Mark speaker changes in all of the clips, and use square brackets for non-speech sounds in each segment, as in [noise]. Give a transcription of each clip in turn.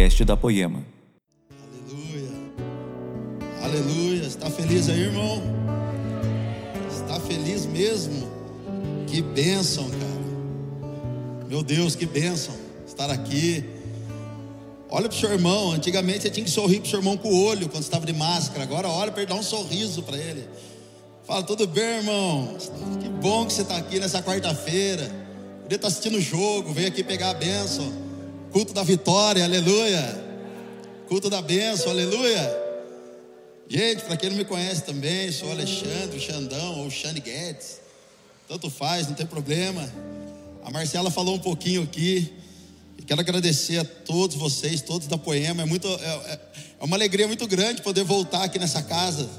Speaker 1: podcast da Poema.
Speaker 2: Aleluia. Aleluia. Está feliz aí, irmão? Está feliz mesmo? Que bênção, cara. Meu Deus, que bênção estar aqui. Olha para o seu irmão. Antigamente você tinha que sorrir para o seu irmão com o olho quando estava de máscara. Agora olha para ele dar um sorriso para ele. Fala, tudo bem, irmão? Que bom que você está aqui nessa quarta-feira. Podia estar assistindo o jogo, veio aqui pegar a bênção. Culto da vitória, aleluia. Culto da bênção, aleluia. Gente, para quem não me conhece também, sou Alexandre, Xandão ou Xande Guedes. Tanto faz, não tem problema. A Marcela falou um pouquinho aqui. E quero agradecer a todos vocês, todos da Poema. É, muito, é, é uma alegria muito grande poder voltar aqui nessa casa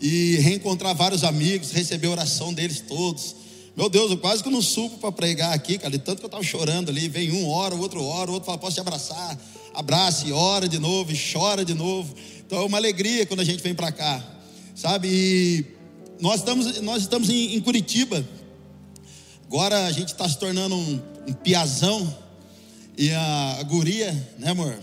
Speaker 2: e reencontrar vários amigos, receber a oração deles todos. Meu Deus, eu quase que não subo para pregar aqui, cara, de tanto que eu estava chorando ali. Vem um, ora, o outro ora, o outro fala, posso te abraçar? Abraça e ora de novo, e chora de novo. Então é uma alegria quando a gente vem para cá, sabe? E nós estamos, nós estamos em, em Curitiba. Agora a gente está se tornando um, um piazão. E a, a guria, né, amor?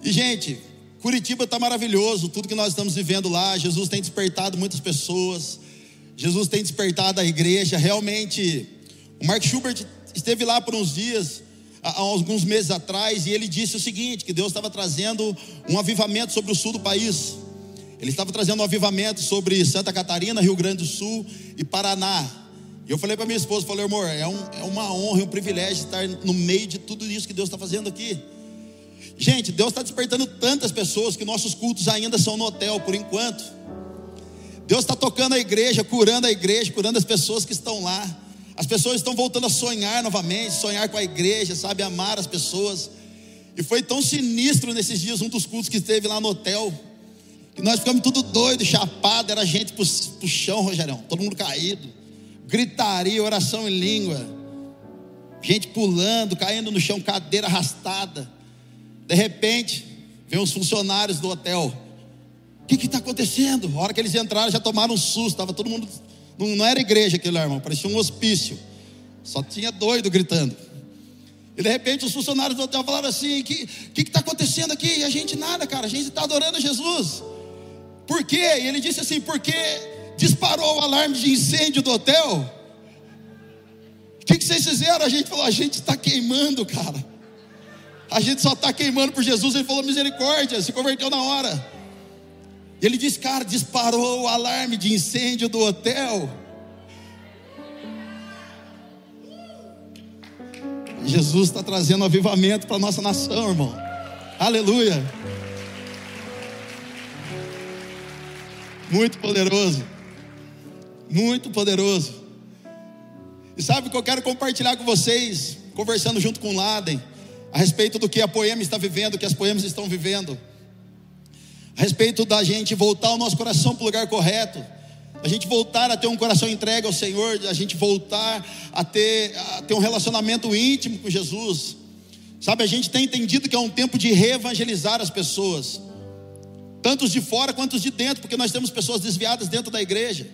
Speaker 2: E, gente, Curitiba está maravilhoso, tudo que nós estamos vivendo lá. Jesus tem despertado muitas pessoas. Jesus tem despertado a igreja. Realmente, o Mark Schubert esteve lá por uns dias, há alguns meses atrás, e ele disse o seguinte: que Deus estava trazendo um avivamento sobre o sul do país. Ele estava trazendo um avivamento sobre Santa Catarina, Rio Grande do Sul e Paraná. E eu falei para minha esposa, falei, amor, é, um, é uma honra e um privilégio estar no meio de tudo isso que Deus está fazendo aqui. Gente, Deus está despertando tantas pessoas que nossos cultos ainda são no hotel por enquanto. Deus está tocando a igreja, curando a igreja, curando as pessoas que estão lá. As pessoas estão voltando a sonhar novamente, sonhar com a igreja, sabe, amar as pessoas. E foi tão sinistro nesses dias, um dos cultos que esteve lá no hotel, que nós ficamos tudo doido, chapado, era gente pro chão, Rogerão, todo mundo caído, gritaria, oração em língua, gente pulando, caindo no chão, cadeira arrastada. De repente, vem os funcionários do hotel. O que está acontecendo? A hora que eles entraram, já tomaram um susto. Estava todo mundo. Não, não era igreja aquilo, irmão. Parecia um hospício. Só tinha doido gritando. E de repente os funcionários do hotel falaram assim: o que está acontecendo aqui? E a gente nada, cara. A gente está adorando Jesus. Por quê? E ele disse assim: porque disparou o alarme de incêndio do hotel. O que, que vocês fizeram? A gente falou: a gente está queimando, cara. A gente só está queimando por Jesus. Ele falou misericórdia, se converteu na hora. Ele disse, cara, disparou o alarme de incêndio do hotel. Jesus está trazendo avivamento para a nossa nação, irmão. Aleluia. Muito poderoso. Muito poderoso. E sabe o que eu quero compartilhar com vocês, conversando junto com o Laden a respeito do que a Poema está vivendo, que as Poemas estão vivendo, a respeito da gente voltar o nosso coração para o lugar correto, a gente voltar a ter um coração entregue ao Senhor, a gente voltar a ter, a ter um relacionamento íntimo com Jesus. Sabe, a gente tem entendido que é um tempo de reevangelizar as pessoas, tanto os de fora quanto de dentro, porque nós temos pessoas desviadas dentro da igreja.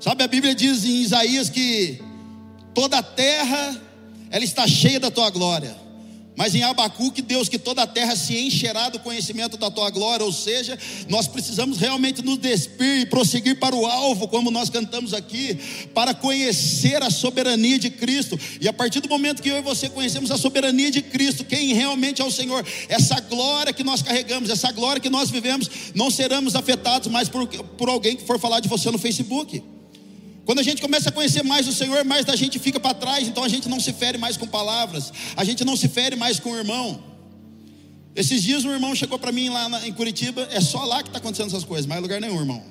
Speaker 2: Sabe, a Bíblia diz em Isaías que toda a terra ela está cheia da tua glória. Mas em Abacuque, Deus, que toda a terra se encherá do conhecimento da tua glória, ou seja, nós precisamos realmente nos despir e prosseguir para o alvo, como nós cantamos aqui, para conhecer a soberania de Cristo. E a partir do momento que eu e você conhecemos a soberania de Cristo, quem realmente é o Senhor, essa glória que nós carregamos, essa glória que nós vivemos, não seremos afetados mais por, por alguém que for falar de você no Facebook. Quando a gente começa a conhecer mais o Senhor, mais da gente fica para trás, então a gente não se fere mais com palavras, a gente não se fere mais com o irmão. Esses dias um irmão chegou para mim lá em Curitiba, é só lá que está acontecendo essas coisas, mais lugar nenhum, irmão.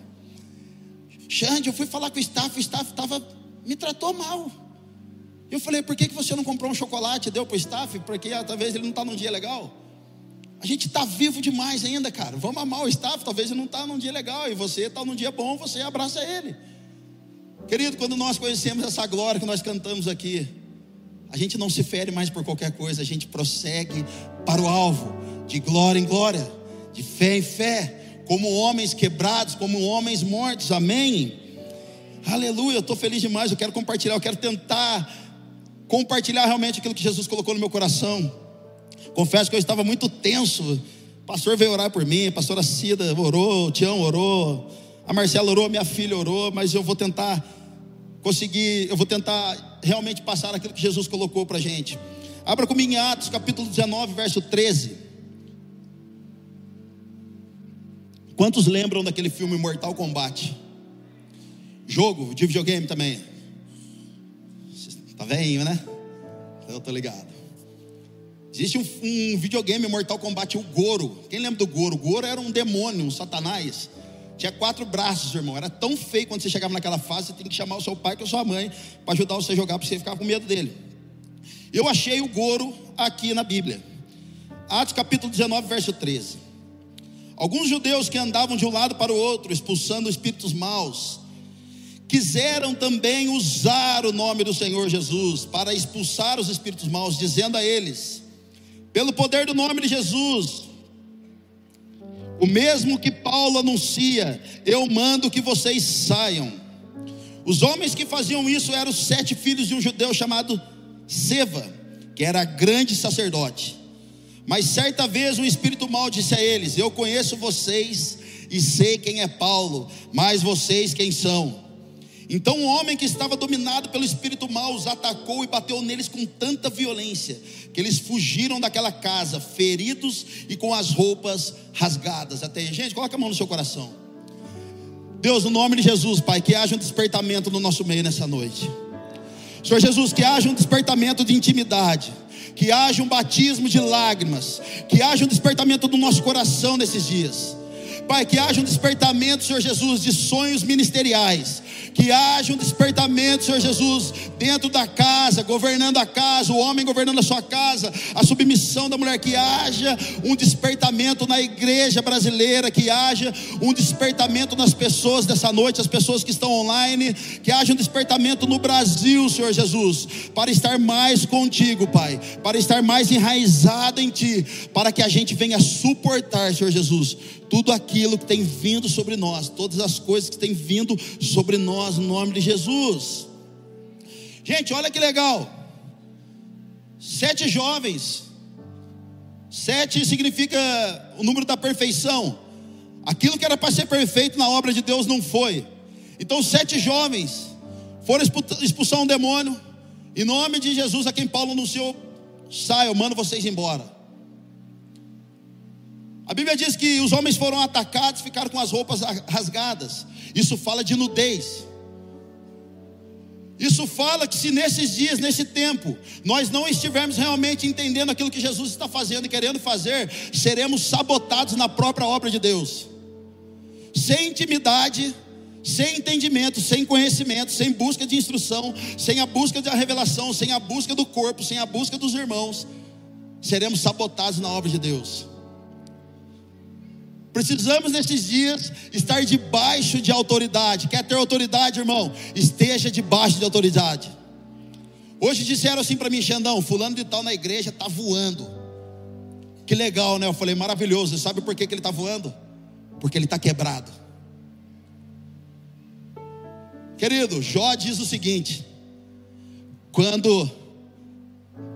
Speaker 2: Xande, eu fui falar com o staff, o staff tava, me tratou mal. Eu falei, por que, que você não comprou um chocolate e deu para o staff? Porque ah, talvez ele não está num dia legal. A gente está vivo demais ainda, cara. Vamos amar o staff, talvez ele não está num dia legal. E você está num dia bom, você abraça ele. Querido, quando nós conhecemos essa glória que nós cantamos aqui, a gente não se fere mais por qualquer coisa, a gente prossegue para o alvo, de glória em glória, de fé em fé, como homens quebrados, como homens mortos, amém? Aleluia, eu estou feliz demais, eu quero compartilhar, eu quero tentar compartilhar realmente aquilo que Jesus colocou no meu coração. Confesso que eu estava muito tenso. O pastor veio orar por mim, a pastora Cida orou, o Tião orou, a Marcela orou, minha filha orou, mas eu vou tentar conseguir, eu vou tentar realmente passar aquilo que Jesus colocou para a gente. Abra comigo em Atos capítulo 19, verso 13. Quantos lembram daquele filme Mortal Kombat? Jogo de videogame também. Tá velhinho, né? Eu tô ligado. Existe um, um, videogame Mortal Kombat, o Goro. Quem lembra do Goro? O Goro era um demônio, um satanás. Tinha quatro braços, irmão. Era tão feio quando você chegava naquela fase, você tem que chamar o seu pai ou a sua mãe para ajudar você a jogar, para você ficar com medo dele. Eu achei o Goro aqui na Bíblia. Atos capítulo 19, verso 13. Alguns judeus que andavam de um lado para o outro, expulsando espíritos maus, quiseram também usar o nome do Senhor Jesus para expulsar os espíritos maus, dizendo a eles: pelo poder do nome de Jesus, o mesmo que Paulo anuncia, eu mando que vocês saiam. Os homens que faziam isso eram os sete filhos de um judeu chamado Seva, que era grande sacerdote. Mas certa vez um espírito mal disse a eles: Eu conheço vocês e sei quem é Paulo, mas vocês quem são? Então um homem que estava dominado pelo espírito mal os atacou e bateu neles com tanta violência que eles fugiram daquela casa, feridos e com as roupas rasgadas. Até gente, coloca a mão no seu coração. Deus, no nome de Jesus, Pai, que haja um despertamento no nosso meio nessa noite. Senhor Jesus, que haja um despertamento de intimidade que haja um batismo de lágrimas, que haja um despertamento do nosso coração nesses dias. Pai, que haja um despertamento, Senhor Jesus, de sonhos ministeriais, que haja um despertamento, Senhor Jesus, dentro da casa, governando a casa, o homem governando a sua casa, a submissão da mulher, que haja um despertamento na igreja brasileira, que haja um despertamento nas pessoas dessa noite, as pessoas que estão online, que haja um despertamento no Brasil, Senhor Jesus, para estar mais contigo, Pai, para estar mais enraizado em Ti, para que a gente venha suportar, Senhor Jesus, tudo aquilo que tem vindo sobre nós, todas as coisas que têm vindo sobre nós, no nome de Jesus. Gente, olha que legal. Sete jovens. Sete significa o número da perfeição. Aquilo que era para ser perfeito na obra de Deus não foi. Então, sete jovens foram expulsar um demônio. Em nome de Jesus, a quem Paulo anunciou: sai, eu mando vocês embora. A Bíblia diz que os homens foram atacados, ficaram com as roupas rasgadas. Isso fala de nudez. Isso fala que se nesses dias, nesse tempo, nós não estivermos realmente entendendo aquilo que Jesus está fazendo e querendo fazer, seremos sabotados na própria obra de Deus. Sem intimidade, sem entendimento, sem conhecimento, sem busca de instrução, sem a busca da revelação, sem a busca do corpo, sem a busca dos irmãos, seremos sabotados na obra de Deus. Precisamos nesses dias estar debaixo de autoridade. Quer ter autoridade, irmão? Esteja debaixo de autoridade. Hoje disseram assim para mim, Xandão, fulano de tal na igreja está voando. Que legal, né? Eu falei, maravilhoso. Sabe por que, que ele está voando? Porque ele está quebrado. Querido, Jó diz o seguinte: quando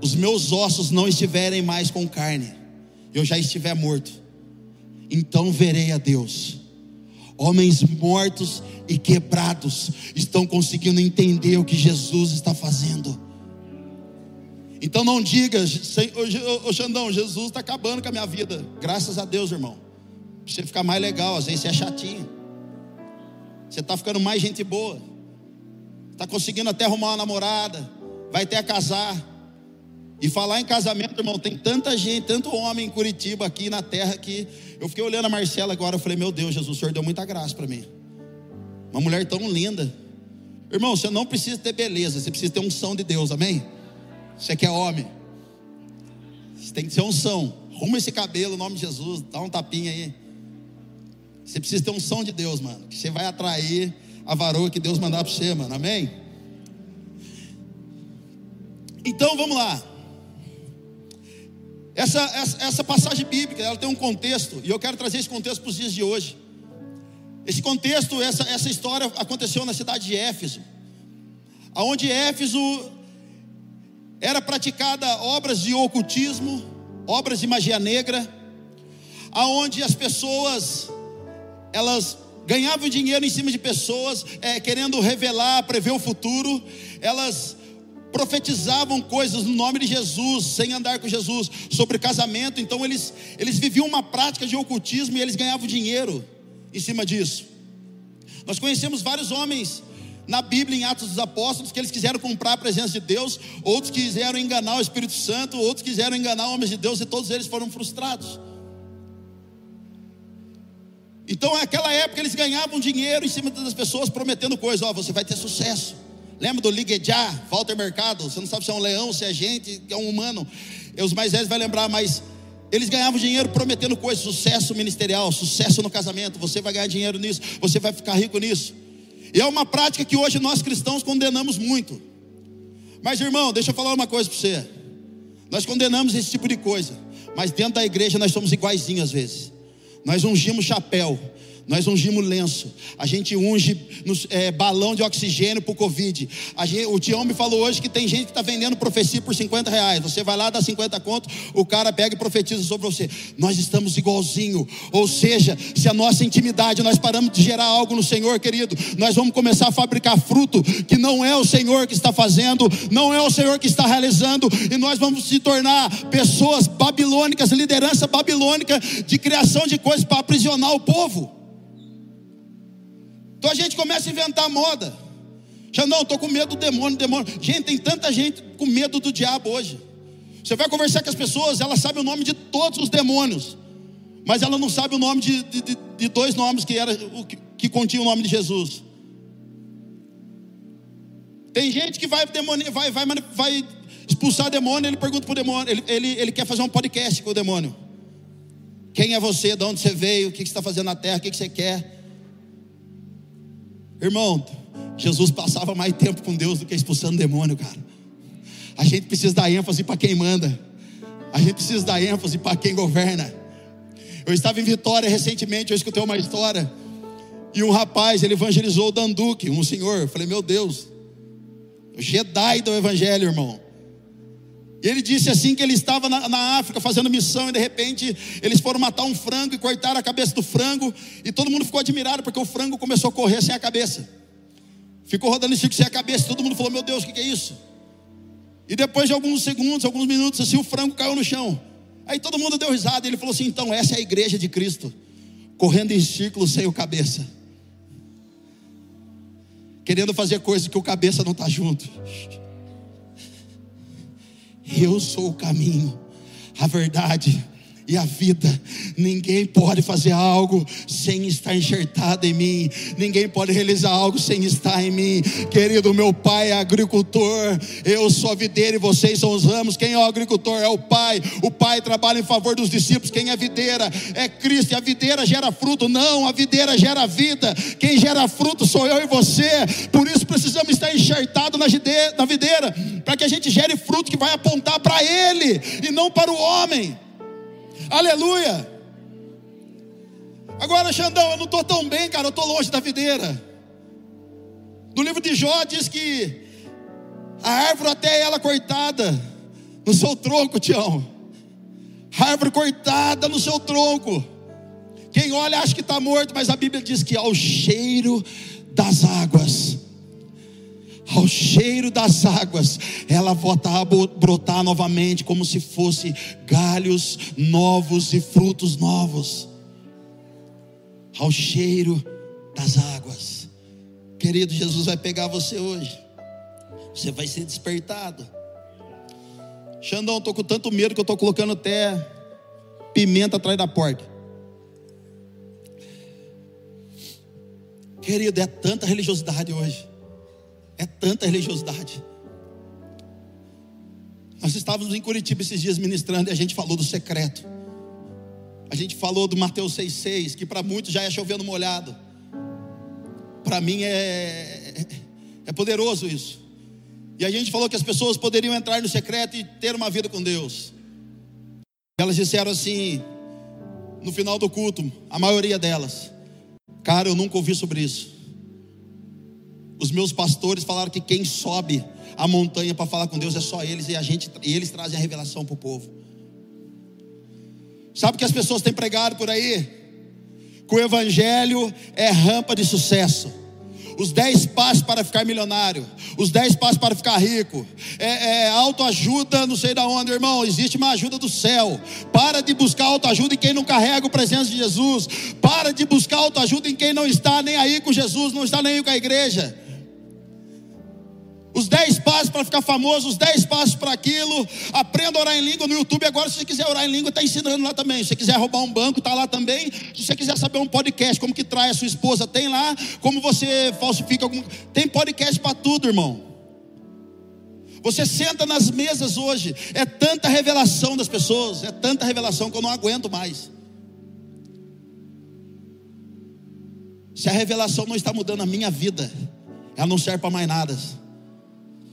Speaker 2: os meus ossos não estiverem mais com carne, eu já estiver morto então verei a Deus. Homens mortos e quebrados estão conseguindo entender o que Jesus está fazendo. Então não diga, ô Xandão, Jesus está acabando com a minha vida. Graças a Deus, irmão. Pra você ficar mais legal, às vezes você é chatinho. Você está ficando mais gente boa. Está conseguindo até arrumar uma namorada. Vai até casar. E falar em casamento, irmão, tem tanta gente, tanto homem em Curitiba aqui na terra que eu fiquei olhando a Marcela agora, eu falei, meu Deus, Jesus, o Senhor deu muita graça para mim. Uma mulher tão linda. Irmão, você não precisa ter beleza, você precisa ter unção de Deus, amém? Você que é homem. Você tem que ter unção. Arruma esse cabelo, em nome de Jesus, dá um tapinha aí. Você precisa ter unção de Deus, mano. Que você vai atrair a varoa que Deus mandar para você, mano. Amém? Então vamos lá. Essa, essa, essa passagem bíblica, ela tem um contexto, e eu quero trazer esse contexto para os dias de hoje. Esse contexto, essa, essa história aconteceu na cidade de Éfeso, aonde Éfeso era praticada obras de ocultismo, obras de magia negra, aonde as pessoas elas ganhavam dinheiro em cima de pessoas, é, querendo revelar, prever o futuro, elas profetizavam coisas no nome de Jesus, sem andar com Jesus, sobre casamento, então eles, eles viviam uma prática de ocultismo e eles ganhavam dinheiro em cima disso. Nós conhecemos vários homens na Bíblia, em Atos dos Apóstolos, que eles quiseram comprar a presença de Deus, outros quiseram enganar o Espírito Santo, outros quiseram enganar homens de Deus, e todos eles foram frustrados. Então, naquela época, eles ganhavam dinheiro em cima das pessoas, prometendo coisas: Ó, oh, você vai ter sucesso. Lembra do Liguejá, Walter Mercado? Você não sabe se é um leão, se é gente, se é um humano. E os mais velhos vão lembrar, mas eles ganhavam dinheiro prometendo coisas, sucesso ministerial, sucesso no casamento. Você vai ganhar dinheiro nisso, você vai ficar rico nisso. E é uma prática que hoje nós cristãos condenamos muito. Mas irmão, deixa eu falar uma coisa para você. Nós condenamos esse tipo de coisa, mas dentro da igreja nós somos iguaizinhos às vezes. Nós ungimos chapéu, nós ungimos lenço, a gente unge é, balão de oxigênio para o Covid. O Tião me falou hoje que tem gente que está vendendo profecia por 50 reais. Você vai lá, dá 50 contos, o cara pega e profetiza sobre você. Nós estamos igualzinho. Ou seja, se a nossa intimidade, nós paramos de gerar algo no Senhor, querido, nós vamos começar a fabricar fruto que não é o Senhor que está fazendo, não é o Senhor que está realizando, e nós vamos se tornar pessoas babilônicas, liderança babilônica de criação de coisas para aprisionar o povo. Então a gente começa a inventar moda. Já não, estou com medo do demônio, demônio. Gente, tem tanta gente com medo do diabo hoje. Você vai conversar com as pessoas, elas sabem o nome de todos os demônios, mas ela não sabe o nome de, de, de dois nomes que, era, que, que continha o nome de Jesus. Tem gente que vai, demônio, vai, vai, vai expulsar demônio, ele pergunta para o demônio, ele, ele, ele quer fazer um podcast com o demônio. Quem é você? De onde você veio? O que você está fazendo na terra? O que você quer? Irmão, Jesus passava mais tempo com Deus do que expulsando demônio, cara. A gente precisa dar ênfase para quem manda. A gente precisa dar ênfase para quem governa. Eu estava em Vitória recentemente, eu escutei uma história. E um rapaz, ele evangelizou o Danduque, um senhor. Eu falei, meu Deus, o Jedi do evangelho, irmão. E ele disse assim que ele estava na, na, África fazendo missão e de repente eles foram matar um frango e cortaram a cabeça do frango e todo mundo ficou admirado porque o frango começou a correr sem a cabeça. Ficou rodando em círculo sem a cabeça, todo mundo falou: "Meu Deus, o que, que é isso?" E depois de alguns segundos, alguns minutos assim, o frango caiu no chão. Aí todo mundo deu risada e ele falou assim: "Então essa é a igreja de Cristo, correndo em círculo sem o cabeça." Querendo fazer coisas que o cabeça não está junto. Eu sou o caminho, a verdade e a vida. Ninguém pode fazer algo sem estar enxertado em mim. Ninguém pode realizar algo sem estar em mim. Querido, meu pai é agricultor. Eu sou a videira e vocês são os ramos. Quem é o agricultor? É o pai. O pai trabalha em favor dos discípulos. Quem é videira? É Cristo. E a videira gera fruto? Não, a videira gera vida. Quem gera fruto sou eu e você. Por isso precisamos estar enxertados na videira, para que a gente gere fruto que vai apontar para Ele e não para o homem. Aleluia. Agora, Xandão, eu não estou tão bem, cara, eu estou longe da videira. No livro de Jó diz que a árvore até ela cortada no seu tronco, Tião. A árvore cortada no seu tronco. Quem olha acha que está morto, mas a Bíblia diz que ao cheiro das águas ao cheiro das águas, ela volta a brotar novamente, como se fosse galhos novos e frutos novos. Ao cheiro das águas, querido, Jesus vai pegar você hoje, você vai ser despertado. Xandão, estou com tanto medo que eu estou colocando até pimenta atrás da porta. Querido, é tanta religiosidade hoje. É tanta religiosidade. Nós estávamos em Curitiba esses dias ministrando e a gente falou do secreto. A gente falou do Mateus 6,6, que para muitos já é chovendo molhado. Para mim é, é poderoso isso. E a gente falou que as pessoas poderiam entrar no secreto e ter uma vida com Deus. Elas disseram assim, no final do culto, a maioria delas: Cara, eu nunca ouvi sobre isso. Os meus pastores falaram que quem sobe a montanha para falar com Deus é só eles e a gente e eles trazem a revelação para o povo. Sabe o que as pessoas têm pregado por aí? Que o evangelho é rampa de sucesso os 10 passos para ficar milionário, os 10 passos para ficar rico, é, é autoajuda, não sei da onde, irmão, existe uma ajuda do céu. Para de buscar autoajuda em quem não carrega a presença de Jesus, para de buscar autoajuda em quem não está nem aí com Jesus, não está nem aí com a igreja os 10 passos para ficar famoso, os 10 passos para aquilo. Aprenda a orar em língua no YouTube. Agora, se você quiser orar em língua, está ensinando lá também. Se você quiser roubar um banco, está lá também. Se você quiser saber um podcast, como que trai a sua esposa, tem lá. Como você falsifica algum. Tem podcast para tudo, irmão. Você senta nas mesas hoje, é tanta revelação das pessoas, é tanta revelação que eu não aguento mais. Se a revelação não está mudando a minha vida, ela não serve para mais nada.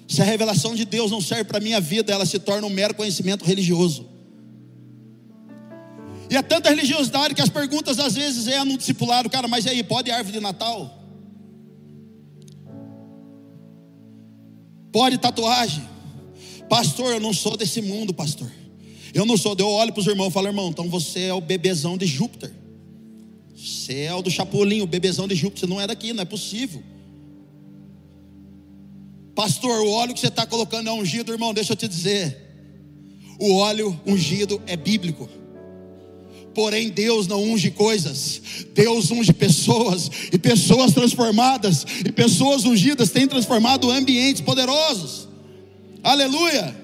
Speaker 2: Se a revelação de Deus não serve para a minha vida, ela se torna um mero conhecimento religioso. E é tanta religiosidade que as perguntas às vezes é no discipulado, cara, mas e aí, pode árvore de Natal? Pode tatuagem? Pastor, eu não sou desse mundo, pastor. Eu não sou, eu olho para os irmãos e falo, irmão, então você é o bebezão de Júpiter. Você é o do Chapolin, o bebezão de Júpiter, você não é daqui, não é possível. Pastor, o óleo que você está colocando é ungido, irmão, deixa eu te dizer. O óleo ungido é bíblico. Porém, Deus não unge coisas, Deus unge pessoas, e pessoas transformadas, e pessoas ungidas têm transformado ambientes poderosos. Aleluia!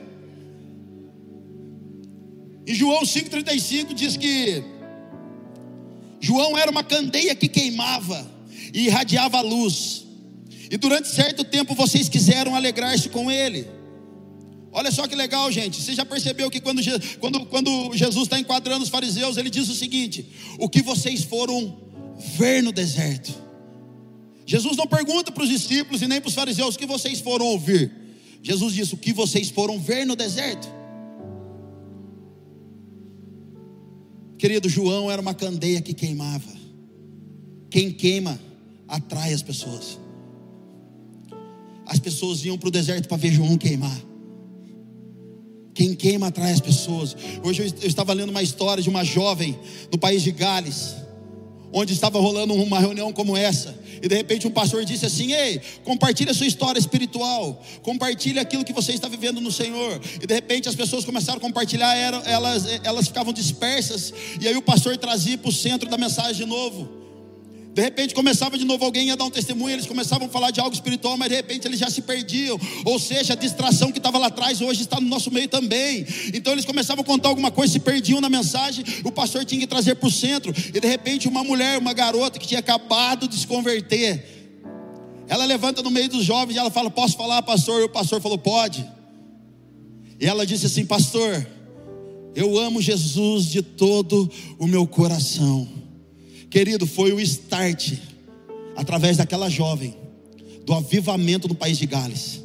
Speaker 2: Em João 5,35 diz que João era uma candeia que queimava e irradiava a luz. E durante certo tempo vocês quiseram alegrar-se com ele. Olha só que legal, gente. Você já percebeu que quando, quando, quando Jesus está enquadrando os fariseus, ele diz o seguinte: O que vocês foram ver no deserto? Jesus não pergunta para os discípulos e nem para os fariseus o que vocês foram ouvir. Jesus diz: O que vocês foram ver no deserto? Querido, João era uma candeia que queimava. Quem queima atrai as pessoas as pessoas iam para o deserto para ver João queimar. Quem queima atrai as pessoas. Hoje eu estava lendo uma história de uma jovem no país de Gales, onde estava rolando uma reunião como essa, e de repente um pastor disse assim: Ei, compartilhe a sua história espiritual, compartilhe aquilo que você está vivendo no Senhor. E de repente as pessoas começaram a compartilhar, elas, elas ficavam dispersas, e aí o pastor trazia para o centro da mensagem de novo. De repente começava de novo alguém a dar um testemunho, eles começavam a falar de algo espiritual, mas de repente eles já se perdiam. Ou seja, a distração que estava lá atrás hoje está no nosso meio também. Então eles começavam a contar alguma coisa, se perdiam na mensagem, o pastor tinha que trazer para o centro. E de repente uma mulher, uma garota que tinha acabado de se converter, ela levanta no meio dos jovens e ela fala: Posso falar, pastor? E o pastor falou: Pode. E ela disse assim: Pastor, eu amo Jesus de todo o meu coração. Querido, foi o start, através daquela jovem, do avivamento no país de Gales.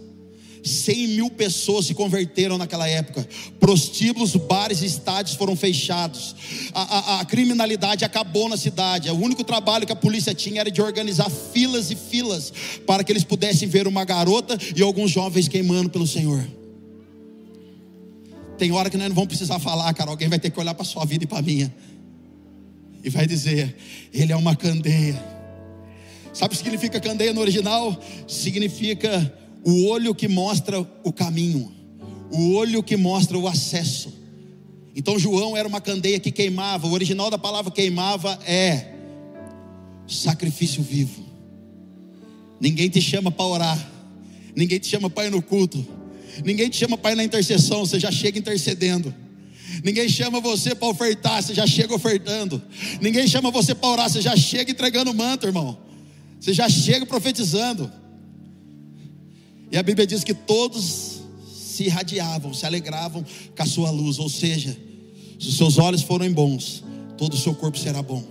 Speaker 2: 100 mil pessoas se converteram naquela época. Prostíbulos, bares e estádios foram fechados. A, a, a, criminalidade acabou na cidade. O único trabalho que a polícia tinha era de organizar filas e filas para que eles pudessem ver uma garota e alguns jovens queimando pelo Senhor. Tem hora que nós não vamos precisar falar, cara. Alguém vai ter que olhar para a sua vida e para a minha e vai dizer: Ele é uma candeia. Sabe o que significa candeia no original? Significa o olho que mostra o caminho, o olho que mostra o acesso. Então João era uma candeia que queimava. O original da palavra queimava é sacrifício vivo. Ninguém te chama para orar, ninguém te chama para ir no culto, ninguém te chama para ir na intercessão, você já chega intercedendo. Ninguém chama você para ofertar, você já chega ofertando. Ninguém chama você para orar, você já chega entregando o manto, irmão. Você já chega profetizando. E a Bíblia diz que todos se irradiavam, se alegravam com a sua luz. Ou seja, se os seus olhos forem bons, todo o seu corpo será bom.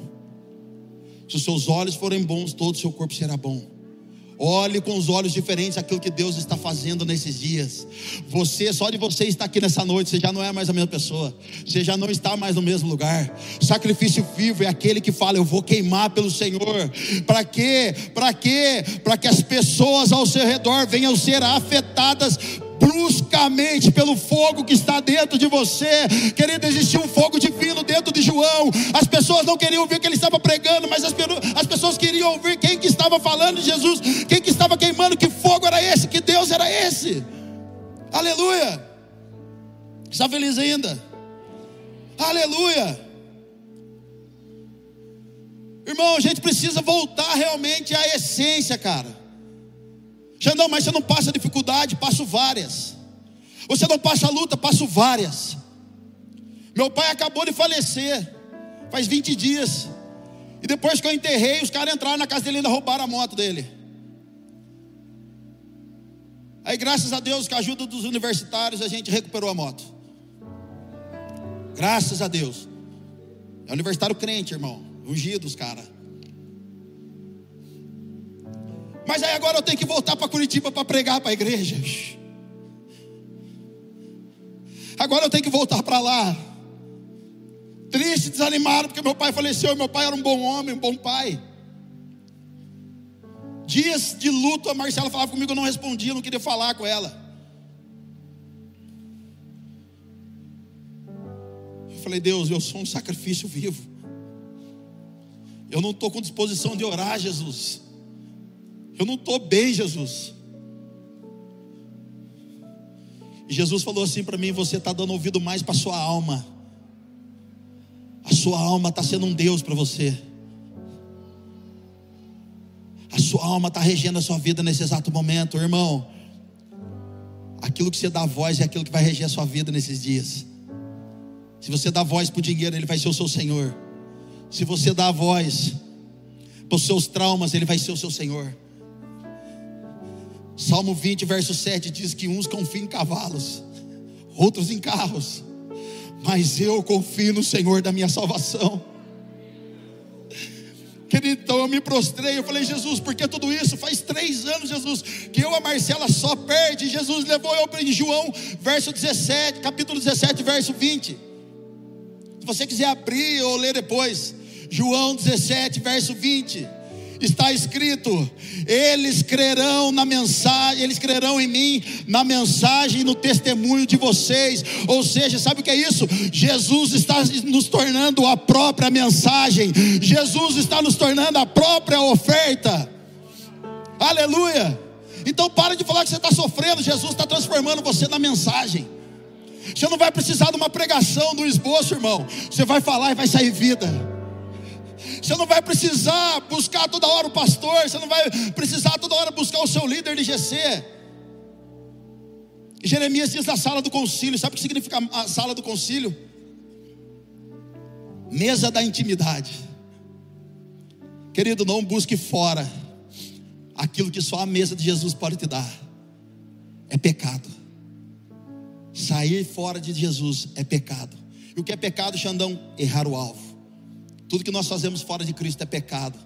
Speaker 2: Se os seus olhos forem bons, todo o seu corpo será bom. Olhe com os olhos diferentes aquilo que Deus está fazendo nesses dias. Você, só de você estar aqui nessa noite, você já não é mais a mesma pessoa. Você já não está mais no mesmo lugar. Sacrifício vivo é aquele que fala: Eu vou queimar pelo Senhor. Para quê? Para quê? Para que as pessoas ao seu redor venham ser afetadas bruscamente pelo fogo que está dentro de você. Querido, existe um fogo divino dentro de João. As pessoas não queriam ouvir que ele estava pregando, mas as, as pessoas queriam ouvir que estava falando de Jesus, quem que estava queimando, que fogo era esse, que Deus era esse. Aleluia. Está feliz ainda? Aleluia. Irmão, a gente precisa voltar realmente à essência, cara. Xandão, mas você não passa dificuldade, passo várias. Você não passa luta, passo várias. Meu pai acabou de falecer, faz 20 dias. E depois que eu enterrei, os caras entraram na casa dele e ainda roubaram a moto dele. Aí, graças a Deus, com a ajuda dos universitários, a gente recuperou a moto. Graças a Deus. É universitário crente, irmão. Ungidos, cara. Mas aí agora eu tenho que voltar para Curitiba para pregar para a igreja. Agora eu tenho que voltar para lá. Triste, desanimado, porque meu pai faleceu meu pai era um bom homem, um bom pai. Dias de luto, a Marcela falava comigo, eu não respondia, eu não queria falar com ela. Eu falei, Deus, eu sou um sacrifício vivo. Eu não estou com disposição de orar, Jesus. Eu não estou bem, Jesus. E Jesus falou assim para mim: Você está dando ouvido mais para sua alma. A sua alma está sendo um Deus para você. A sua alma está regendo a sua vida nesse exato momento, irmão. Aquilo que você dá voz é aquilo que vai reger a sua vida nesses dias. Se você dá voz para o dinheiro, ele vai ser o seu Senhor. Se você dá voz para os seus traumas, ele vai ser o seu Senhor. Salmo 20, verso 7 diz que uns confiam em cavalos, outros em carros, mas eu confio no Senhor da minha salvação. Querido, então eu me prostrei, eu falei, Jesus, por que tudo isso? Faz três anos, Jesus, que eu, a Marcela, só perde. Jesus levou eu para João, verso 17, capítulo 17, verso 20. Se você quiser abrir ou ler depois, João 17, verso 20 está escrito: eles crerão na mensagem, eles crerão em mim, na mensagem e no testemunho de vocês. Ou seja, sabe o que é isso? Jesus está nos tornando a própria mensagem, Jesus está nos tornando a própria oferta. Aleluia! Então para de falar que você está sofrendo, Jesus está transformando você na mensagem. Você não vai precisar de uma pregação, do esboço, irmão. Você vai falar e vai sair vida. Você não vai precisar buscar toda hora o pastor, você não vai precisar toda hora buscar o seu líder de GC. Jeremias diz da sala do concílio, sabe o que significa a sala do concílio? Mesa da intimidade. Querido, não busque fora aquilo que só a mesa de Jesus pode te dar. É pecado. Sair fora de Jesus é pecado. E o que é pecado, Xandão? Errar o alvo. Tudo que nós fazemos fora de Cristo é pecado.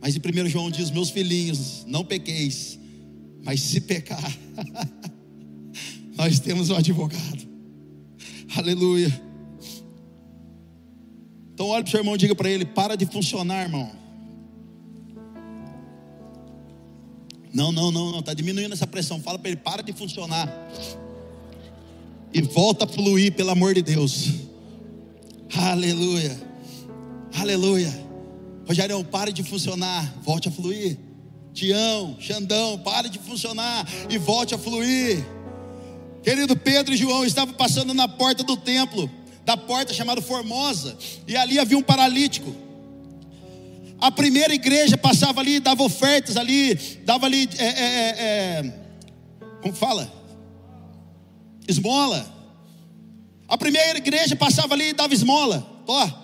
Speaker 2: Mas em 1 João diz: Meus filhinhos, não pequeis, mas se pecar, [laughs] nós temos um advogado. Aleluia. Então olhe para o seu irmão e diga para ele: para de funcionar, irmão. Não, não, não, não, está diminuindo essa pressão. Fala para ele: para de funcionar. E volta a fluir, pelo amor de Deus. Aleluia. Aleluia. Rogério, pare de funcionar, volte a fluir. Tião, Xandão, pare de funcionar e volte a fluir. Querido Pedro e João estavam passando na porta do templo, da porta chamada Formosa, e ali havia um paralítico. A primeira igreja passava ali, dava ofertas ali, dava ali, é, é, é, é como fala? Esmola. A primeira igreja passava ali e dava esmola. Ó,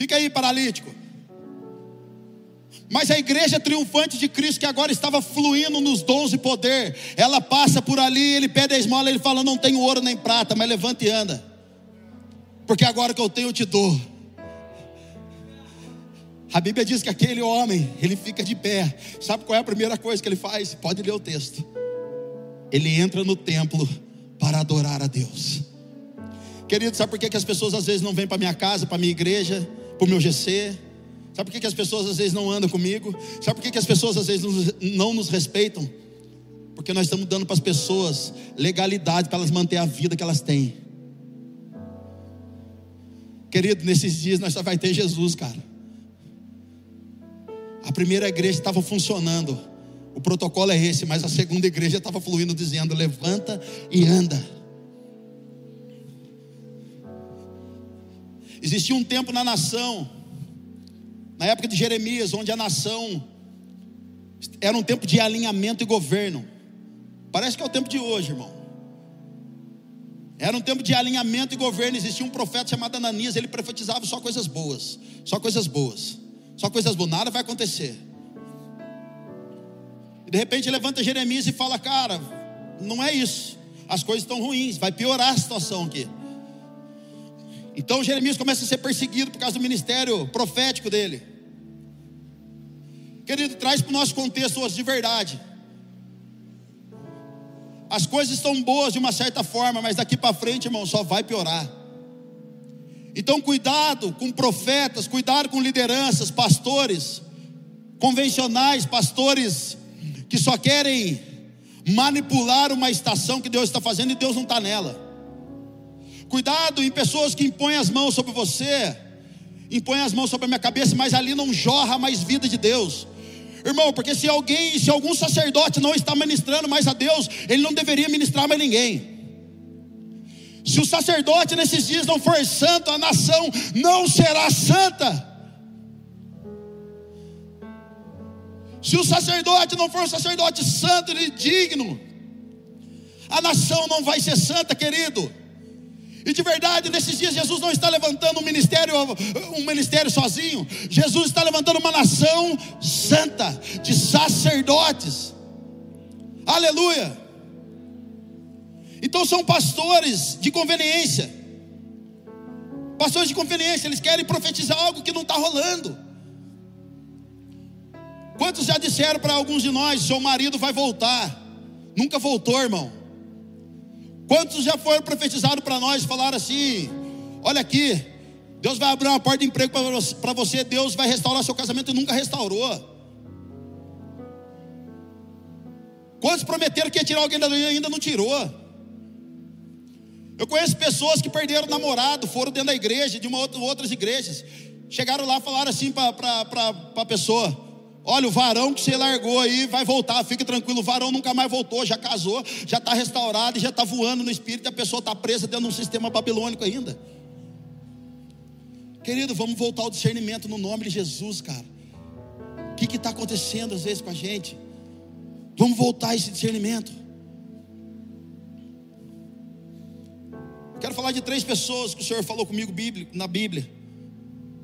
Speaker 2: Fica aí, paralítico. Mas a igreja triunfante de Cristo, que agora estava fluindo nos dons e poder, ela passa por ali, ele pede a esmola, ele fala: Não tenho ouro nem prata, mas levanta e anda, porque agora que eu tenho, eu te dou. A Bíblia diz que aquele homem, ele fica de pé. Sabe qual é a primeira coisa que ele faz? Pode ler o texto. Ele entra no templo para adorar a Deus. Querido, sabe por que, que as pessoas às vezes não vêm para minha casa, para minha igreja? Para o meu GC? Sabe por que, que as pessoas às vezes não andam comigo? Sabe por que, que as pessoas às vezes não nos respeitam? Porque nós estamos dando para as pessoas legalidade para elas manter a vida que elas têm. Querido, nesses dias nós só vai ter Jesus, cara. A primeira igreja estava funcionando. O protocolo é esse, mas a segunda igreja estava fluindo dizendo: levanta e anda. Existia um tempo na nação, na época de Jeremias, onde a nação era um tempo de alinhamento e governo. Parece que é o tempo de hoje, irmão. Era um tempo de alinhamento e governo. Existia um profeta chamado Ananias, ele profetizava só coisas boas, só coisas boas, só coisas boas, nada vai acontecer. De repente levanta Jeremias e fala: Cara, não é isso, as coisas estão ruins, vai piorar a situação aqui. Então Jeremias começa a ser perseguido por causa do ministério profético dele. Querido, traz para o nosso contexto hoje de verdade. As coisas estão boas de uma certa forma, mas daqui para frente, irmão, só vai piorar. Então, cuidado com profetas, cuidado com lideranças, pastores convencionais, pastores que só querem manipular uma estação que Deus está fazendo e Deus não está nela. Cuidado em pessoas que impõem as mãos sobre você, impõem as mãos sobre a minha cabeça, mas ali não jorra mais vida de Deus. Irmão, porque se alguém, se algum sacerdote não está ministrando mais a Deus, ele não deveria ministrar mais ninguém. Se o sacerdote nesses dias não for santo, a nação não será santa. Se o sacerdote não for um sacerdote santo e digno, a nação não vai ser santa, querido. E de verdade, nesses dias, Jesus não está levantando um ministério, um ministério sozinho. Jesus está levantando uma nação santa, de sacerdotes. Aleluia. Então são pastores de conveniência. Pastores de conveniência, eles querem profetizar algo que não está rolando. Quantos já disseram para alguns de nós: seu marido vai voltar? Nunca voltou, irmão. Quantos já foram profetizados para nós, falaram assim: olha aqui, Deus vai abrir uma porta de emprego para você, Deus vai restaurar seu casamento e nunca restaurou. Quantos prometeram que ia tirar alguém da e ainda não tirou? Eu conheço pessoas que perderam namorado, foram dentro da igreja, de uma outra, outras igrejas. Chegaram lá e falaram assim para a pessoa: Olha, o varão que você largou aí vai voltar, fique tranquilo. O varão nunca mais voltou, já casou, já está restaurado e já está voando no espírito. E a pessoa está presa dentro de um sistema babilônico ainda. Querido, vamos voltar ao discernimento no nome de Jesus, cara. O que está acontecendo às vezes com a gente? Vamos voltar a esse discernimento. Quero falar de três pessoas que o Senhor falou comigo na Bíblia.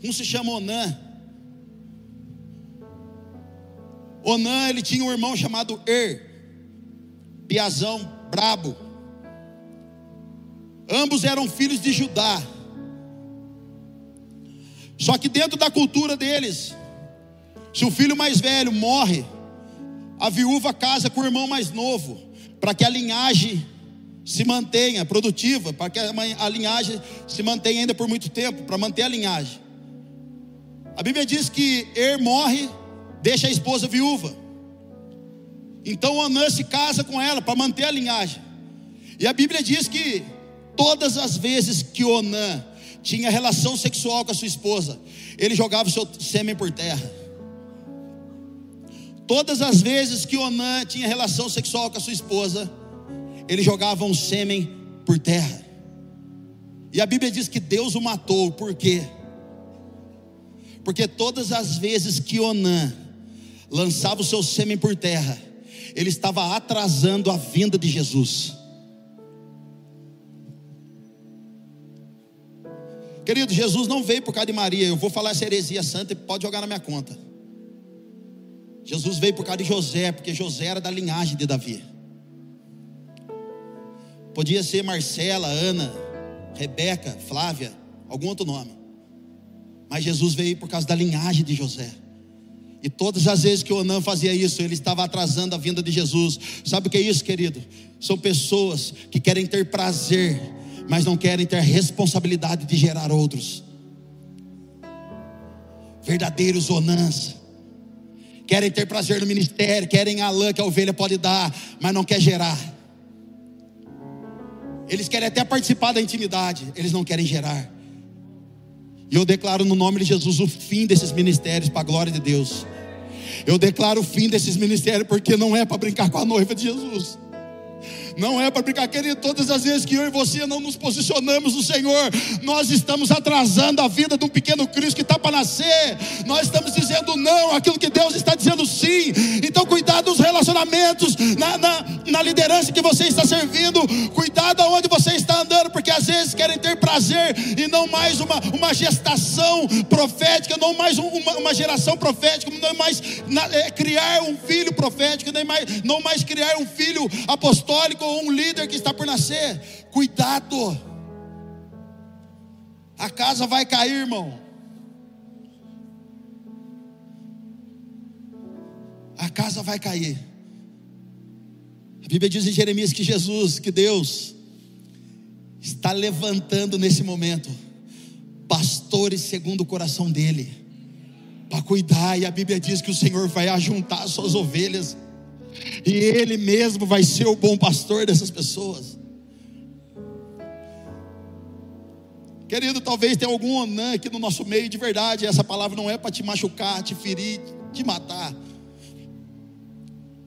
Speaker 2: Um se chama Onã. Onã, ele tinha um irmão chamado Er, Piazão, brabo. Ambos eram filhos de Judá. Só que dentro da cultura deles, se o filho mais velho morre, a viúva casa com o irmão mais novo, para que a linhagem se mantenha produtiva, para que a linhagem se mantenha ainda por muito tempo, para manter a linhagem. A Bíblia diz que Er morre deixa a esposa viúva. Então Anã se casa com ela para manter a linhagem. E a Bíblia diz que todas as vezes que Onã tinha relação sexual com a sua esposa, ele jogava o seu sêmen por terra. Todas as vezes que Onã tinha relação sexual com a sua esposa, ele jogava um sêmen por terra. E a Bíblia diz que Deus o matou, por quê? Porque todas as vezes que Onã lançava o seu sêmen por terra, ele estava atrasando a vinda de Jesus. Querido, Jesus não veio por causa de Maria. Eu vou falar essa heresia santa e pode jogar na minha conta. Jesus veio por causa de José, porque José era da linhagem de Davi. Podia ser Marcela, Ana, Rebeca, Flávia, algum outro nome. Mas Jesus veio por causa da linhagem de José. E todas as vezes que o Onan fazia isso, ele estava atrasando a vinda de Jesus. Sabe o que é isso, querido? São pessoas que querem ter prazer, mas não querem ter responsabilidade de gerar outros. Verdadeiros Onãs. Querem ter prazer no ministério, querem a lã que a ovelha pode dar, mas não quer gerar. Eles querem até participar da intimidade, eles não querem gerar. E eu declaro no nome de Jesus o fim desses ministérios para a glória de Deus. Eu declaro o fim desses ministérios porque não é para brincar com a noiva de Jesus. Não é para brincar, querido. Todas as vezes que eu e você não nos posicionamos no Senhor, nós estamos atrasando a vida de um pequeno Cristo que está para nascer. Nós estamos dizendo não aquilo que Deus está dizendo sim. Então, cuidado dos relacionamentos, na, na, na liderança que você está servindo. Cuidado aonde você está andando, porque às vezes querem ter prazer e não mais uma, uma gestação profética, não mais uma, uma geração profética, não mais na, é, criar um filho profético, mais, não mais criar um filho apostólico ou um líder que está por nascer. Cuidado. A casa vai cair, irmão. A casa vai cair. A Bíblia diz em Jeremias que Jesus, que Deus, está levantando nesse momento pastores segundo o coração dele, para cuidar, e a Bíblia diz que o Senhor vai ajuntar suas ovelhas e Ele mesmo vai ser o bom pastor dessas pessoas. Querido, talvez tenha algum anã aqui no nosso meio de verdade. Essa palavra não é para te machucar, te ferir, te matar.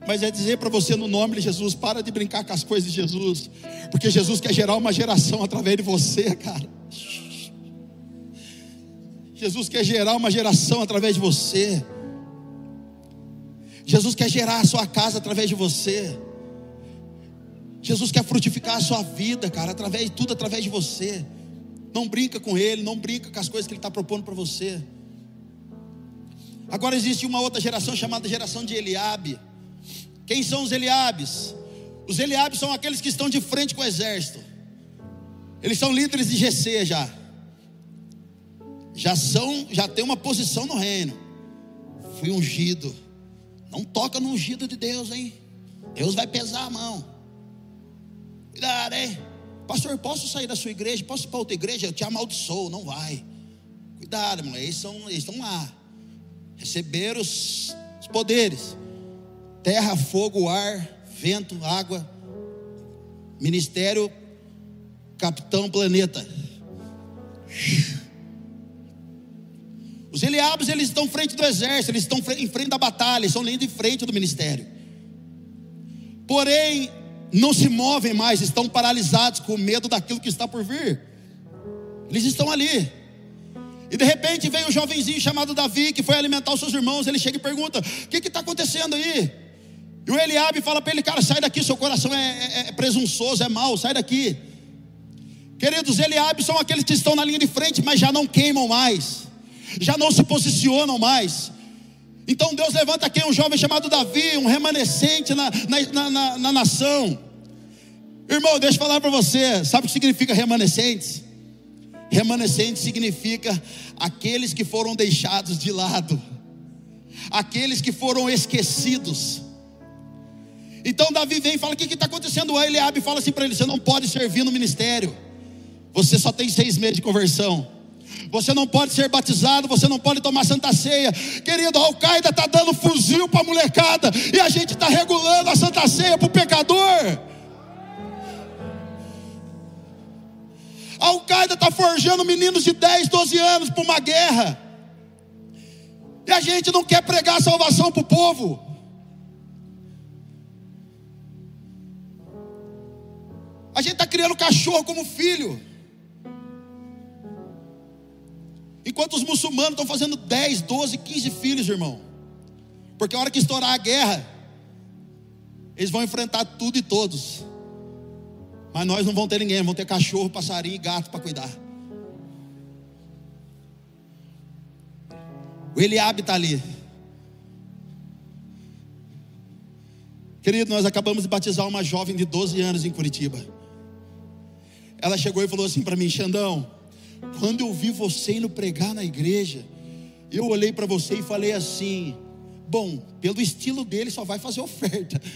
Speaker 2: Mas é dizer para você no nome de Jesus: para de brincar com as coisas de Jesus. Porque Jesus quer gerar uma geração através de você, cara. Jesus quer gerar uma geração através de você. Jesus quer gerar a sua casa através de você. Jesus quer frutificar a sua vida, cara, através de tudo através de você. Não brinca com ele, não brinca com as coisas que ele está propondo para você. Agora existe uma outra geração chamada geração de Eliabe. Quem são os Eliabes? Os Eliabes são aqueles que estão de frente com o exército. Eles são líderes de GC já. Já são, já tem uma posição no reino. Fui ungido não toca no ungido de Deus, hein? Deus vai pesar a mão. Cuidado, hein? Pastor, posso sair da sua igreja? Posso ir para outra igreja? Eu te amaldiçoo. Não vai. Cuidado, irmão. Eles, são, eles estão lá. Receberam os, os poderes: terra, fogo, ar, vento, água. Ministério, capitão, planeta. Os Eliabes, eles estão frente do exército, eles estão em frente da batalha, eles estão linha de frente do ministério. Porém, não se movem mais, estão paralisados com medo daquilo que está por vir. Eles estão ali. E de repente vem um jovenzinho chamado Davi, que foi alimentar os seus irmãos. Ele chega e pergunta: O que está acontecendo aí? E o Eliabe fala para ele: Cara, sai daqui, seu coração é, é, é presunçoso, é mau, sai daqui. Queridos, Eliabe são aqueles que estão na linha de frente, mas já não queimam mais já não se posicionam mais. Então Deus levanta aqui um jovem chamado Davi, um remanescente na, na, na, na nação. Irmão, deixa eu falar para você, sabe o que significa remanescentes? Remanescente significa aqueles que foram deixados de lado, aqueles que foram esquecidos. Então Davi vem e fala: O que está acontecendo? Aí Eliabe fala assim para ele: Você não pode servir no ministério, você só tem seis meses de conversão você não pode ser batizado, você não pode tomar santa ceia. Querido, a Al-Qaeda está dando fuzil para a molecada e a gente está regulando a santa ceia para o pecador. A Al-Qaeda está forjando meninos de 10, 12 anos para uma guerra. E a gente não quer pregar salvação para o povo. A gente está criando cachorro como filho. Enquanto os muçulmanos estão fazendo 10, 12, 15 filhos, irmão. Porque a hora que estourar a guerra, eles vão enfrentar tudo e todos. Mas nós não vamos ter ninguém, vamos ter cachorro, passarinho e gato para cuidar. O Eliabe está ali. Querido, nós acabamos de batizar uma jovem de 12 anos em Curitiba. Ela chegou e falou assim para mim: Xandão, quando eu vi você indo pregar na igreja, eu olhei para você e falei assim: bom, pelo estilo dele só vai fazer oferta. [laughs]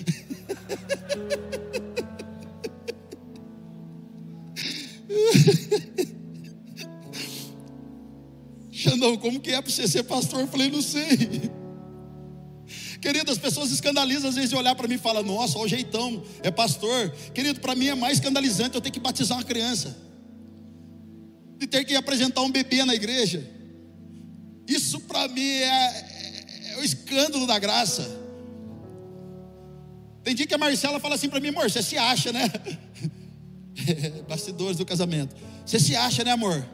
Speaker 2: Xandão, como que é para você ser pastor? Eu falei, não sei. Querido, as pessoas escandalizam às vezes de olhar para mim e falam, nossa, olha o jeitão, é pastor. Querido, para mim é mais escandalizante eu ter que batizar uma criança. De ter que apresentar um bebê na igreja. Isso para mim é, é, é o escândalo da graça. Tem dia que a Marcela fala assim para mim, amor, você se acha, né? [laughs] Bastidores do casamento. Você se acha, né, amor?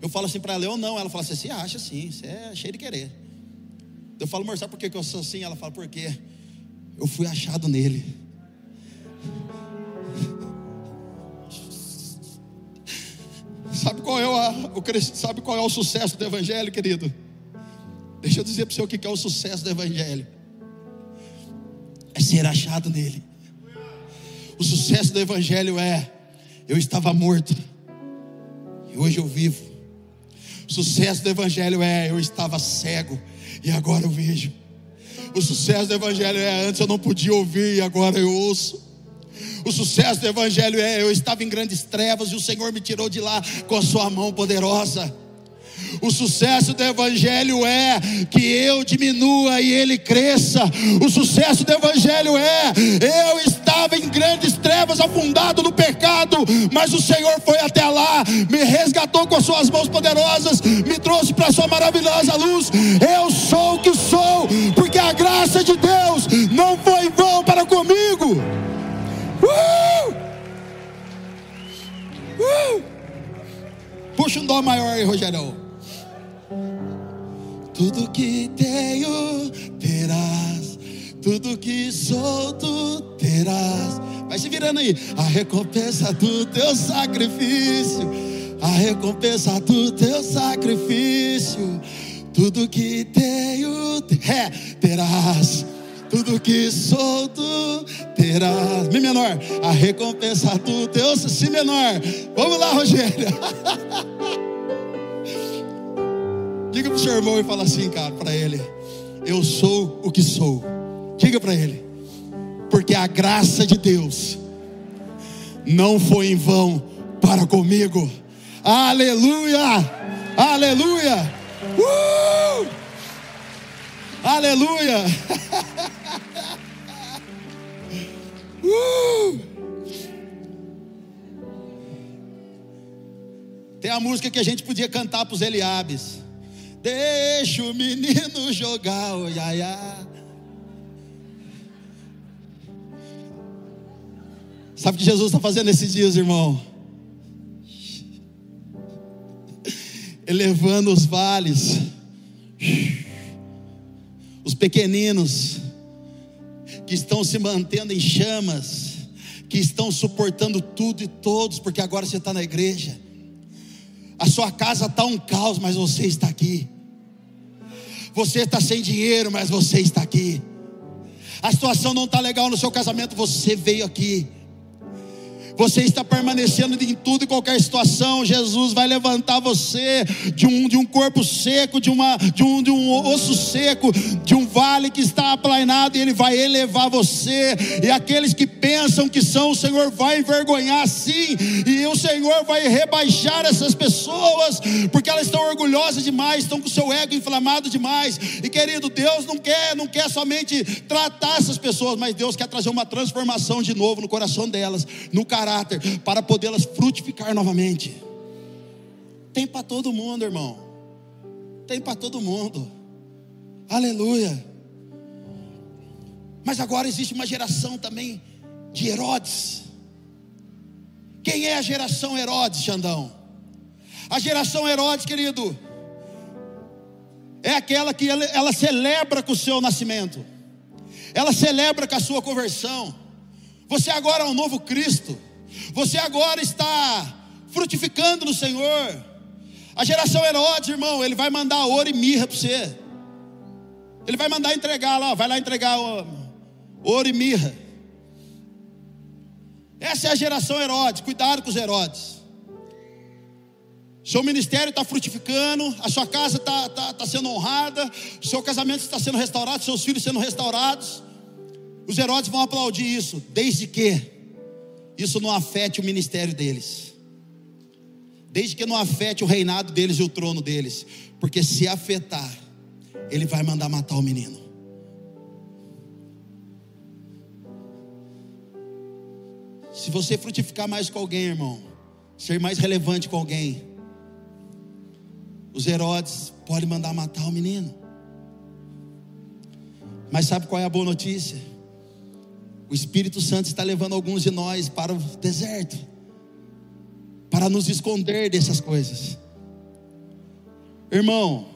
Speaker 2: Eu falo assim para ela, eu não. Ela fala, você se acha sim, você é cheio de querer. Eu falo, amor, sabe por que eu sou assim? Ela fala, por quê? Eu fui achado nele. Sabe qual é o, o, sabe qual é o sucesso do Evangelho, querido? Deixa eu dizer para você o que é o sucesso do Evangelho é ser achado nele. O sucesso do Evangelho é: eu estava morto e hoje eu vivo. O sucesso do Evangelho é: eu estava cego e agora eu vejo. O sucesso do Evangelho é: antes eu não podia ouvir e agora eu ouço. O sucesso do Evangelho é: eu estava em grandes trevas e o Senhor me tirou de lá com a sua mão poderosa. O sucesso do Evangelho é que eu diminua e ele cresça. O sucesso do Evangelho é eu estava em grandes trevas, afundado no pecado, mas o Senhor foi até lá, me resgatou com as suas mãos poderosas, me trouxe para a sua maravilhosa luz. Eu sou o que sou, porque a graça de Deus não foi vão para comigo. Uh! Uh! Puxa um dó maior aí, Rogerão. Tudo que tenho terás, tudo que sou tu terás. Vai se virando aí. A recompensa do teu sacrifício, a recompensa do teu sacrifício. Tudo que tenho é, terás. Tudo que sou tu terás. Mi menor, a recompensa do teu si menor. Vamos lá, Rogério. [laughs] Diga para o seu irmão e fala assim, cara, para ele: Eu sou o que sou. Diga para ele, porque a graça de Deus não foi em vão para comigo. Aleluia! Aleluia! Uh! Aleluia! [laughs] uh! Tem a música que a gente podia cantar para os Eliabes. Deixa o menino jogar o iaiá. Sabe o que Jesus está fazendo esses dias, irmão? Elevando os vales, os pequeninos, que estão se mantendo em chamas, que estão suportando tudo e todos, porque agora você está na igreja. A sua casa está um caos, mas você está aqui. Você está sem dinheiro, mas você está aqui. A situação não está legal no seu casamento, você veio aqui. Você está permanecendo em tudo e qualquer situação. Jesus vai levantar você de um, de um corpo seco, de, uma, de, um, de um osso seco, de um vale que está aplainado, e Ele vai elevar você. E aqueles que pensam que são, o Senhor vai envergonhar sim, e o Senhor vai rebaixar essas pessoas, porque elas estão orgulhosas demais, estão com o seu ego inflamado demais. E querido, Deus não quer, não quer somente tratar essas pessoas, mas Deus quer trazer uma transformação de novo no coração delas, no caráter caráter para podê-las frutificar novamente. Tem para todo mundo, irmão. Tem para todo mundo. Aleluia. Mas agora existe uma geração também de Herodes. Quem é a geração Herodes, Xandão? A geração Herodes, querido, é aquela que ela, ela celebra com o seu nascimento, ela celebra com a sua conversão. Você agora é um novo Cristo. Você agora está frutificando no Senhor. A geração Herodes, irmão, ele vai mandar ouro e mirra para você. Ele vai mandar entregar lá, vai lá entregar ouro e mirra. Essa é a geração Herodes, cuidado com os Herodes. Seu ministério está frutificando, a sua casa está tá, tá sendo honrada, seu casamento está sendo restaurado, seus filhos sendo restaurados. Os Herodes vão aplaudir isso, desde que isso não afete o ministério deles. Desde que não afete o reinado deles e o trono deles. Porque se afetar, ele vai mandar matar o menino. Se você frutificar mais com alguém, irmão, ser mais relevante com alguém, os Herodes podem mandar matar o menino. Mas sabe qual é a boa notícia? O Espírito Santo está levando alguns de nós para o deserto, para nos esconder dessas coisas. Irmão,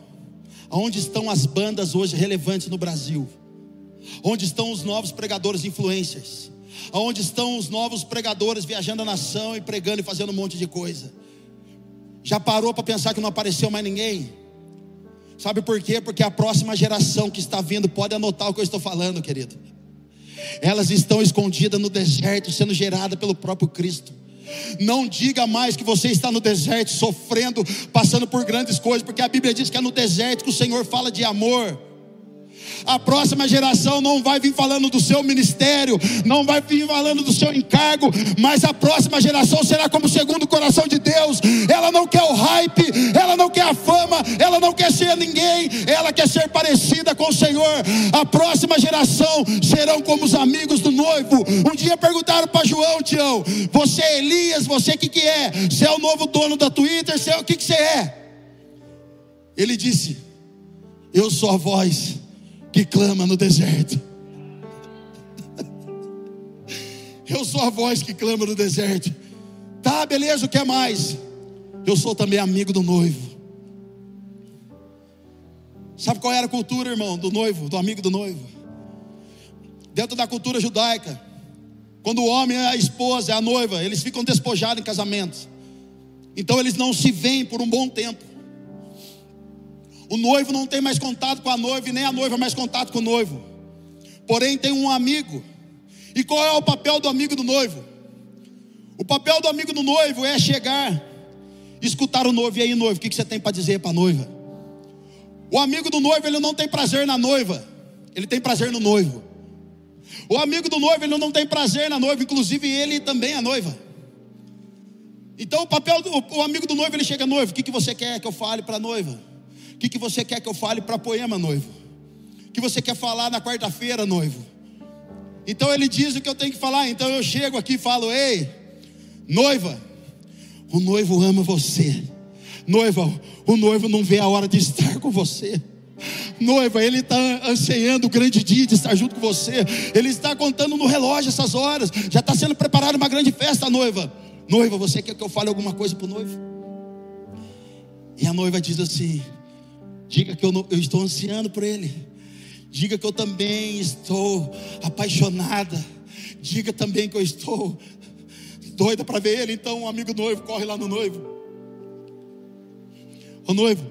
Speaker 2: aonde estão as bandas hoje relevantes no Brasil? Onde estão os novos pregadores influencers? Onde estão os novos pregadores viajando a nação e pregando e fazendo um monte de coisa? Já parou para pensar que não apareceu mais ninguém? Sabe por quê? Porque a próxima geração que está vindo pode anotar o que eu estou falando, querido. Elas estão escondidas no deserto, sendo geradas pelo próprio Cristo. Não diga mais que você está no deserto sofrendo, passando por grandes coisas, porque a Bíblia diz que é no deserto que o Senhor fala de amor. A próxima geração não vai vir falando do seu ministério, não vai vir falando do seu encargo, mas a próxima geração será como segundo o coração de Deus. Ela não quer o hype, ela não quer a fama, ela não quer ser ninguém, ela quer ser parecida com o Senhor. A próxima geração serão como os amigos do noivo. Um dia perguntaram para João, Tião, você é Elias, você o que, que é? Você é o novo dono da Twitter, você é o que, que você é? Ele disse: Eu sou a voz que clama no deserto. Eu sou a voz que clama no deserto. Tá, beleza, o que é mais? Eu sou também amigo do noivo. Sabe qual era a cultura, irmão, do noivo, do amigo do noivo? Dentro da cultura judaica, quando o homem é a esposa, é a noiva, eles ficam despojados em casamento. Então eles não se veem por um bom tempo. O noivo não tem mais contato com a noiva e nem a noiva mais contato com o noivo. Porém, tem um amigo. E qual é o papel do amigo do noivo? O papel do amigo do noivo é chegar, escutar o noivo. E aí, noivo, o que você tem para dizer para a noiva? O amigo do noivo, ele não tem prazer na noiva, ele tem prazer no noivo. O amigo do noivo, ele não tem prazer na noiva, inclusive ele também é noiva. Então, o papel do o amigo do noivo, ele chega, noivo, o que, que você quer que eu fale para a noiva? O que, que você quer que eu fale para poema, noivo? O que você quer falar na quarta-feira, noivo? Então ele diz o que eu tenho que falar. Então eu chego aqui e falo: Ei, noiva, o noivo ama você. Noiva, o noivo não vê a hora de estar com você. Noiva, ele está ansiando o grande dia de estar junto com você. Ele está contando no relógio essas horas. Já está sendo preparada uma grande festa, noiva. Noiva, você quer que eu fale alguma coisa para o noivo? E a noiva diz assim: Diga que eu, não, eu estou ansiando por Ele. Diga que eu também estou apaixonada. Diga também que eu estou doida para ver Ele. Então, um amigo noivo corre lá no noivo. O noivo,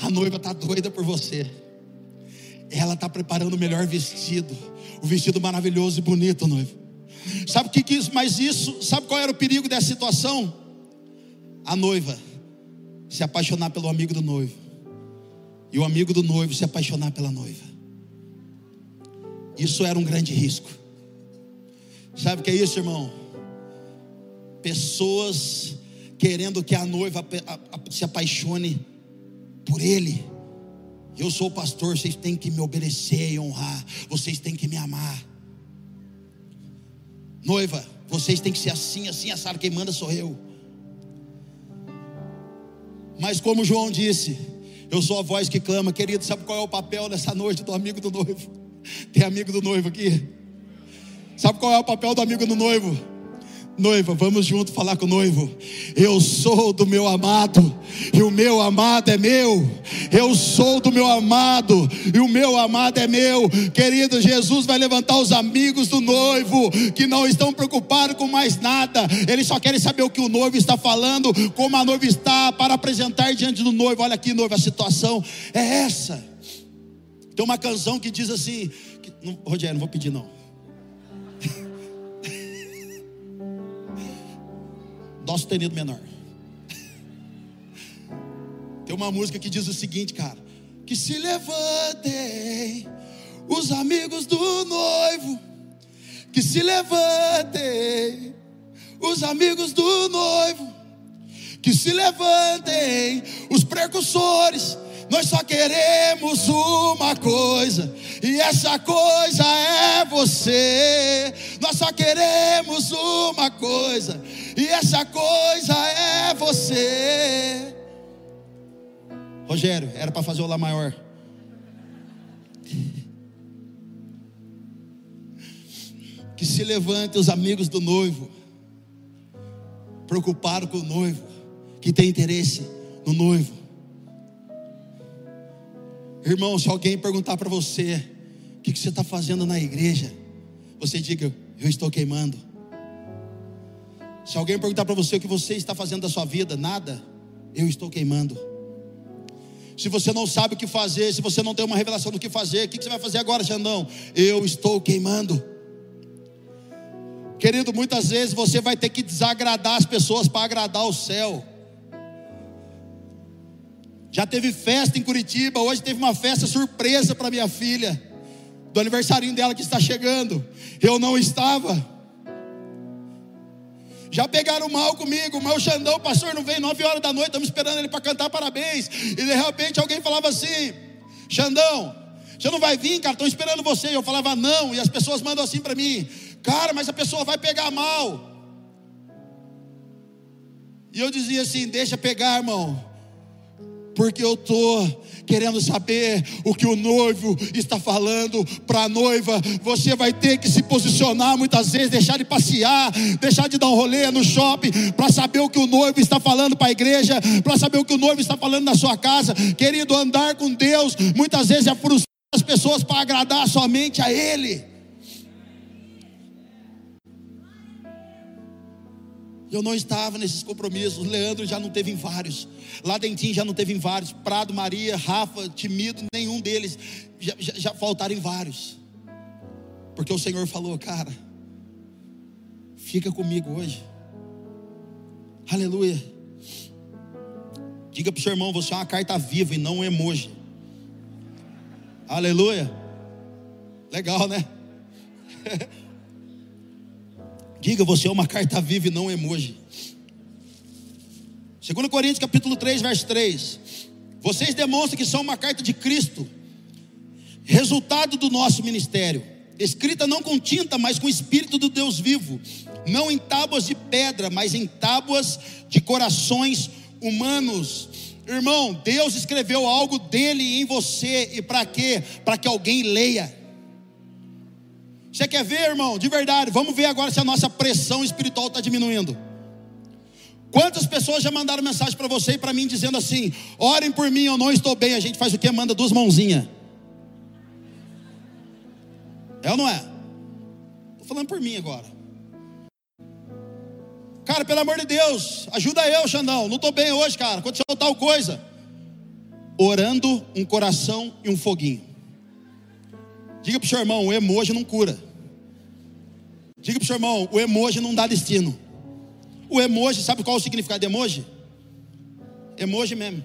Speaker 2: a noiva está doida por você. Ela está preparando o melhor vestido, o vestido maravilhoso e bonito, noivo. Sabe o que, que isso? Mas isso, sabe qual era o perigo dessa situação? A noiva se apaixonar pelo amigo do noivo e o amigo do noivo se apaixonar pela noiva. Isso era um grande risco. Sabe o que é isso, irmão? Pessoas querendo que a noiva se apaixone por ele. Eu sou o pastor, vocês têm que me obedecer e honrar, vocês têm que me amar. Noiva, vocês têm que ser assim, assim, assado, quem manda sou eu. Mas como João disse, eu sou a voz que clama, querido. Sabe qual é o papel dessa noite do amigo do noivo? Tem amigo do noivo aqui? Sabe qual é o papel do amigo do noivo? Noiva, vamos junto falar com o noivo. Eu sou do meu amado, e o meu amado é meu. Eu sou do meu amado, e o meu amado é meu. Querido, Jesus vai levantar os amigos do noivo, que não estão preocupados com mais nada. Eles só querem saber o que o noivo está falando, como a noiva está, para apresentar diante do noivo. Olha aqui, noivo, a situação é essa. Tem uma canção que diz assim: que, não, Rogério, não vou pedir não. [laughs] Dó sustenido menor. [laughs] Tem uma música que diz o seguinte, cara: Que se levantem os amigos do noivo, que se levantem os amigos do noivo, que se levantem os precursores. Nós só queremos uma coisa, e essa coisa é você. Nós só queremos uma coisa, e essa coisa é você. Rogério, era para fazer o Lá maior. Que se levante os amigos do noivo, preocupado com o noivo, que tem interesse no noivo. Irmão, se alguém perguntar para você, o que, que você está fazendo na igreja? Você diga, eu estou queimando. Se alguém perguntar para você o que você está fazendo da sua vida, nada, eu estou queimando. Se você não sabe o que fazer, se você não tem uma revelação do que fazer, o que você vai fazer agora, Xandão? Eu estou queimando. Querido, muitas vezes você vai ter que desagradar as pessoas para agradar o céu. Já teve festa em Curitiba, hoje teve uma festa surpresa para minha filha, do aniversário dela que está chegando. Eu não estava. Já pegaram mal comigo, o meu Xandão, o pastor não veio nove horas da noite, estamos esperando ele para cantar parabéns. E de repente alguém falava assim: Xandão, você não vai vir, cara, estão esperando você. E eu falava, não, e as pessoas mandam assim para mim, cara, mas a pessoa vai pegar mal. E eu dizia assim: deixa pegar, irmão porque eu estou querendo saber o que o noivo está falando para a noiva. Você vai ter que se posicionar muitas vezes, deixar de passear, deixar de dar um rolê no shopping, para saber o que o noivo está falando para a igreja, para saber o que o noivo está falando na sua casa. Querido, andar com Deus muitas vezes é frustrar as pessoas para agradar somente a Ele. Eu não estava nesses compromissos. Leandro já não teve em vários. Lá Dentinho já não teve em vários. Prado, Maria, Rafa, Timido, nenhum deles. Já, já, já faltaram em vários. Porque o Senhor falou, cara, fica comigo hoje. Aleluia. Diga para o seu irmão, você é uma carta viva e não um emoji. Aleluia. Legal, né? [laughs] Diga, você é uma carta viva e não um emoji. 2 Coríntios capítulo 3, verso 3. Vocês demonstram que são uma carta de Cristo, resultado do nosso ministério, escrita não com tinta, mas com o Espírito do Deus vivo, não em tábuas de pedra, mas em tábuas de corações humanos. Irmão, Deus escreveu algo dele em você, e para quê? Para que alguém leia. Você quer ver, irmão? De verdade, vamos ver agora se a nossa pressão espiritual está diminuindo. Quantas pessoas já mandaram mensagem para você e para mim dizendo assim: orem por mim, eu não estou bem. A gente faz o que? Manda duas mãozinhas. É ou não é? Estou falando por mim agora. Cara, pelo amor de Deus, ajuda eu, Xandão. Não estou bem hoje, cara. Aconteceu tal coisa. Orando um coração e um foguinho. Diga para o seu irmão: o emoji não cura. Diga para o seu irmão: o emoji não dá destino. O emoji, sabe qual é o significado de emoji? Emoji mesmo.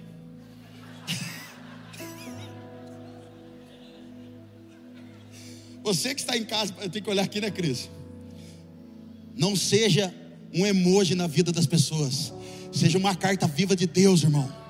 Speaker 2: [laughs] Você que está em casa, eu tenho que olhar aqui, né, Cris? Não seja um emoji na vida das pessoas, seja uma carta viva de Deus, irmão.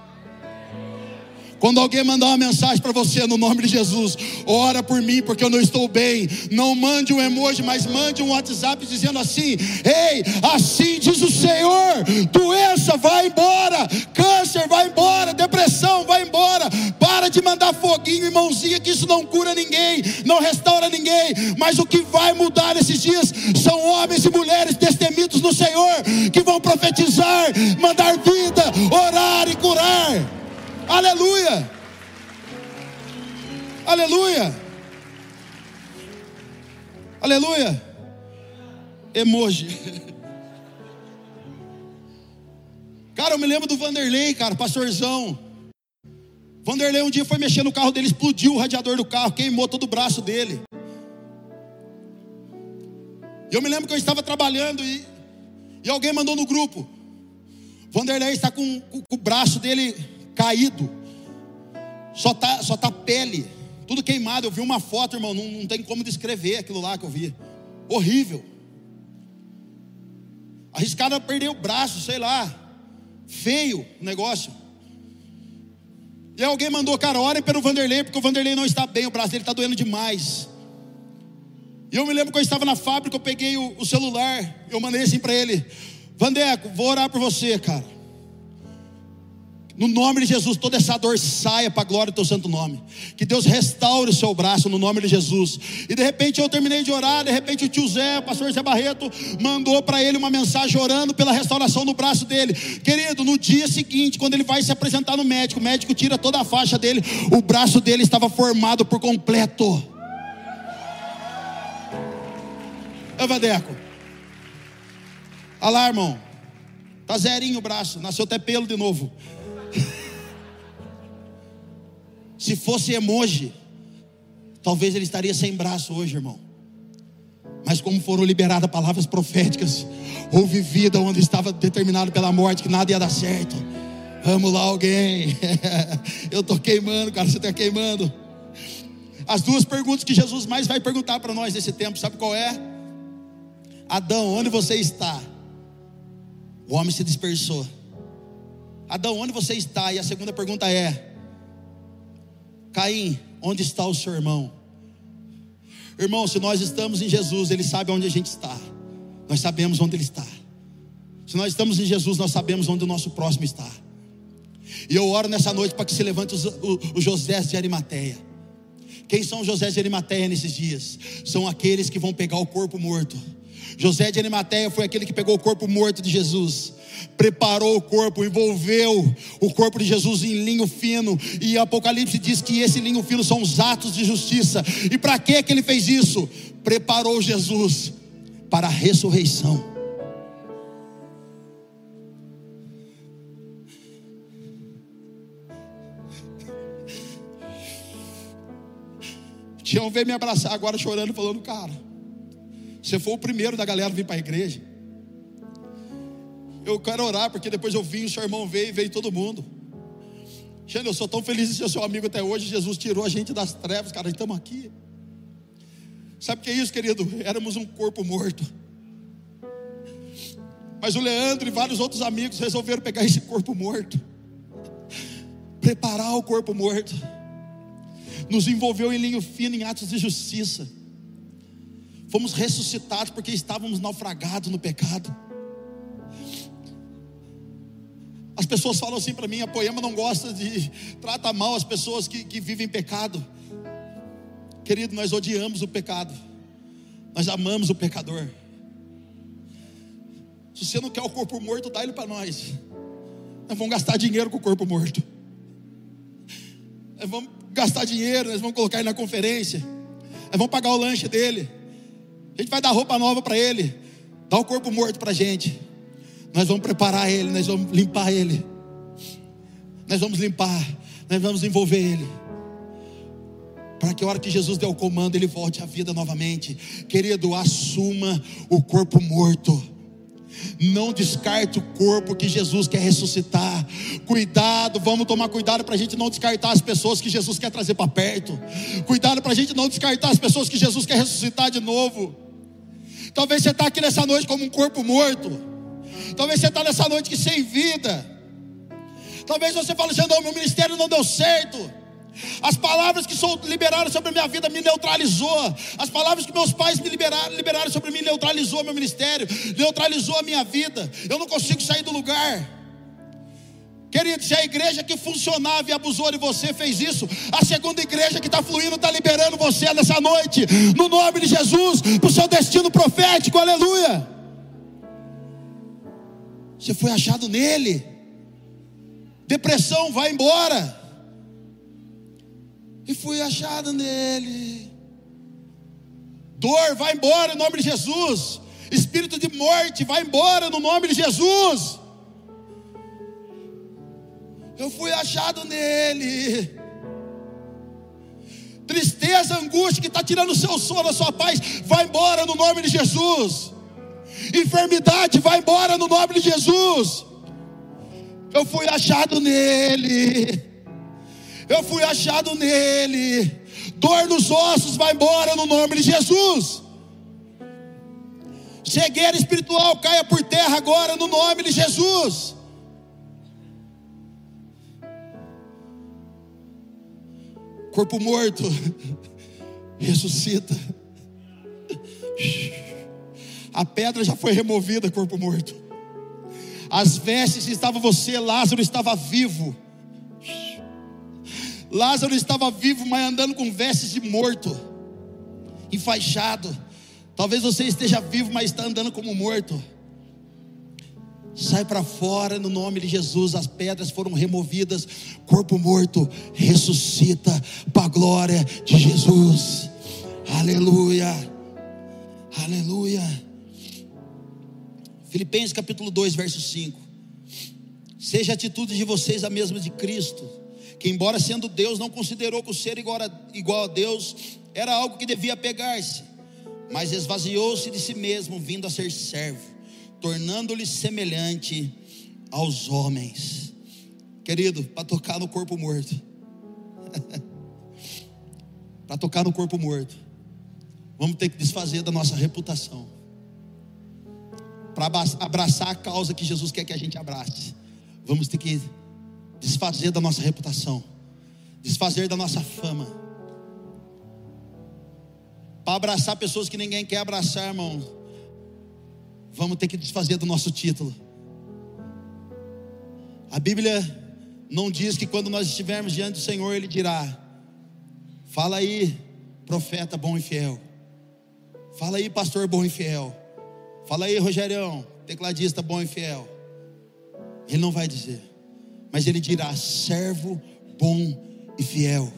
Speaker 2: Quando alguém mandar uma mensagem para você no nome de Jesus, ora por mim porque eu não estou bem. Não mande um emoji, mas mande um WhatsApp dizendo assim: Ei, assim diz o Senhor: doença vai embora, câncer vai embora, depressão vai embora. Para de mandar foguinho e mãozinha, que isso não cura ninguém, não restaura ninguém. Mas o que vai mudar nesses dias são homens e mulheres destemidos no Senhor que vão profetizar, mandar vida, orar e curar. Aleluia! Aleluia! Aleluia! Emoji. [laughs] Cara, eu me lembro do Vanderlei, cara, pastorzão. Vanderlei um dia foi mexer no carro dele, explodiu o radiador do carro, queimou todo o braço dele. E eu me lembro que eu estava trabalhando e, e alguém mandou no grupo. Vanderlei está com, com, com o braço dele caído, só tá, só tá pele, tudo queimado. Eu vi uma foto, irmão, não, não tem como descrever aquilo lá que eu vi. Horrível. Arriscado a perder o braço, sei lá. Feio o negócio. E alguém mandou, cara, orem pelo Vanderlei, porque o Vanderlei não está bem, o braço dele está doendo demais. E eu me lembro que eu estava na fábrica, eu peguei o, o celular, eu mandei assim para ele: Vandeco, vou orar por você, cara. No nome de Jesus, toda essa dor saia para a glória do teu santo nome. Que Deus restaure o seu braço no nome de Jesus. E de repente eu terminei de orar, de repente o tio Zé, o pastor Zé Barreto, mandou para ele uma mensagem orando pela restauração no braço dele. Querido, no dia seguinte, quando ele vai se apresentar no médico, o médico tira toda a faixa dele, o braço dele estava formado por completo. Evadeco. Olha lá, irmão. Tá zerinho o braço, nasceu até pelo de novo. Se fosse emoji, talvez ele estaria sem braço hoje, irmão. Mas como foram liberadas palavras proféticas, houve vida onde estava determinado pela morte que nada ia dar certo. Vamos lá, alguém. [laughs] Eu estou queimando, cara, você está queimando. As duas perguntas que Jesus mais vai perguntar para nós nesse tempo, sabe qual é? Adão, onde você está? O homem se dispersou. Adão, onde você está? E a segunda pergunta é: Caim, onde está o seu irmão? Irmão, se nós estamos em Jesus, Ele sabe onde a gente está. Nós sabemos onde Ele está. Se nós estamos em Jesus, nós sabemos onde o nosso próximo está. E eu oro nessa noite para que se levante os, os José de Arimateia. Quem são os José de Arimateia nesses dias? São aqueles que vão pegar o corpo morto. José de Arimateia foi aquele que pegou o corpo morto de Jesus preparou o corpo, envolveu o corpo de Jesus em linho fino, e Apocalipse diz que esse linho fino são os atos de justiça. E para que que ele fez isso? Preparou Jesus para a ressurreição. Tião veio me abraçar agora chorando, falando, cara, você foi o primeiro da galera a vir para a igreja. Eu quero orar, porque depois eu vim, o seu irmão veio e veio todo mundo. Xande, eu sou tão feliz de ser seu amigo até hoje. Jesus tirou a gente das trevas, cara, estamos aqui. Sabe o que é isso, querido? Éramos um corpo morto. Mas o Leandro e vários outros amigos resolveram pegar esse corpo morto, preparar o corpo morto, nos envolveu em linho fino em atos de justiça. Fomos ressuscitados porque estávamos naufragados no pecado. As pessoas falam assim para mim: a poema não gosta de. trata mal as pessoas que, que vivem pecado. Querido, nós odiamos o pecado, nós amamos o pecador. Se você não quer o corpo morto, dá ele para nós. Nós vamos gastar dinheiro com o corpo morto. Nós vamos gastar dinheiro, nós vamos colocar ele na conferência. Nós vamos pagar o lanche dele. A gente vai dar roupa nova para ele. Dá o corpo morto para a gente. Nós vamos preparar ele, nós vamos limpar ele. Nós vamos limpar, nós vamos envolver ele. Para que a hora que Jesus der o comando, ele volte à vida novamente. Querido, assuma o corpo morto. Não descarte o corpo que Jesus quer ressuscitar. Cuidado, vamos tomar cuidado para a gente não descartar as pessoas que Jesus quer trazer para perto. Cuidado para a gente não descartar as pessoas que Jesus quer ressuscitar de novo. Talvez você está aqui nessa noite como um corpo morto. Talvez você está nessa noite que sem vida. Talvez você fale assim: meu ministério não deu certo. As palavras que são liberaram sobre a minha vida me neutralizou. As palavras que meus pais me liberaram, liberaram sobre mim neutralizou meu ministério, neutralizou a minha vida. Eu não consigo sair do lugar. Querido, se a igreja que funcionava e abusou de você fez isso, a segunda igreja que está fluindo está liberando você nessa noite, no nome de Jesus, para o seu destino profético, aleluia. Você foi achado nele. Depressão, vai embora. E fui achado nele. Dor, vai embora em nome de Jesus. Espírito de morte, vai embora no nome de Jesus. Eu fui achado nele. Tristeza, angústia que está tirando o seu sono, a sua paz, vai embora no nome de Jesus enfermidade vai embora no nome de Jesus. Eu fui achado nele. Eu fui achado nele. Dor nos ossos vai embora no nome de Jesus. Cegueira espiritual caia por terra agora no nome de Jesus. Corpo morto [laughs] ressuscita a pedra já foi removida, corpo morto. As vestes estavam você, Lázaro estava vivo. Lázaro estava vivo, mas andando com vestes de morto, enfaixado. Talvez você esteja vivo, mas está andando como morto. Sai para fora no nome de Jesus. As pedras foram removidas. Corpo morto ressuscita para a glória de Jesus. Aleluia. Aleluia. Filipenses capítulo 2, verso 5. Seja a atitude de vocês a mesma de Cristo, que, embora sendo Deus, não considerou que o ser igual a, igual a Deus era algo que devia pegar-se, mas esvaziou-se de si mesmo, vindo a ser servo, tornando-lhe semelhante aos homens. Querido, para tocar no corpo morto, [laughs] para tocar no corpo morto, vamos ter que desfazer da nossa reputação, para abraçar a causa que Jesus quer que a gente abrace vamos ter que desfazer da nossa reputação, desfazer da nossa fama, para abraçar pessoas que ninguém quer abraçar, irmão. Vamos ter que desfazer do nosso título. A Bíblia não diz que quando nós estivermos diante do Senhor, Ele dirá: Fala aí, profeta bom e fiel. Fala aí, pastor bom e fiel. Fala aí, Rogerião, tecladista bom e fiel. Ele não vai dizer, mas ele dirá: servo bom e fiel.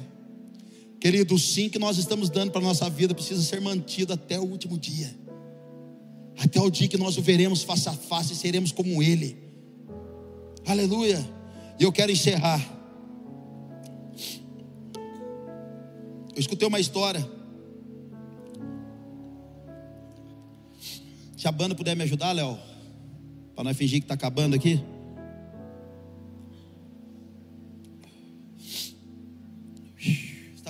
Speaker 2: Querido, o sim que nós estamos dando para a nossa vida precisa ser mantido até o último dia, até o dia que nós o veremos face a face e seremos como Ele. Aleluia. E eu quero encerrar. Eu escutei uma história. Se a banda puder me ajudar, Léo, para não fingir que está acabando aqui.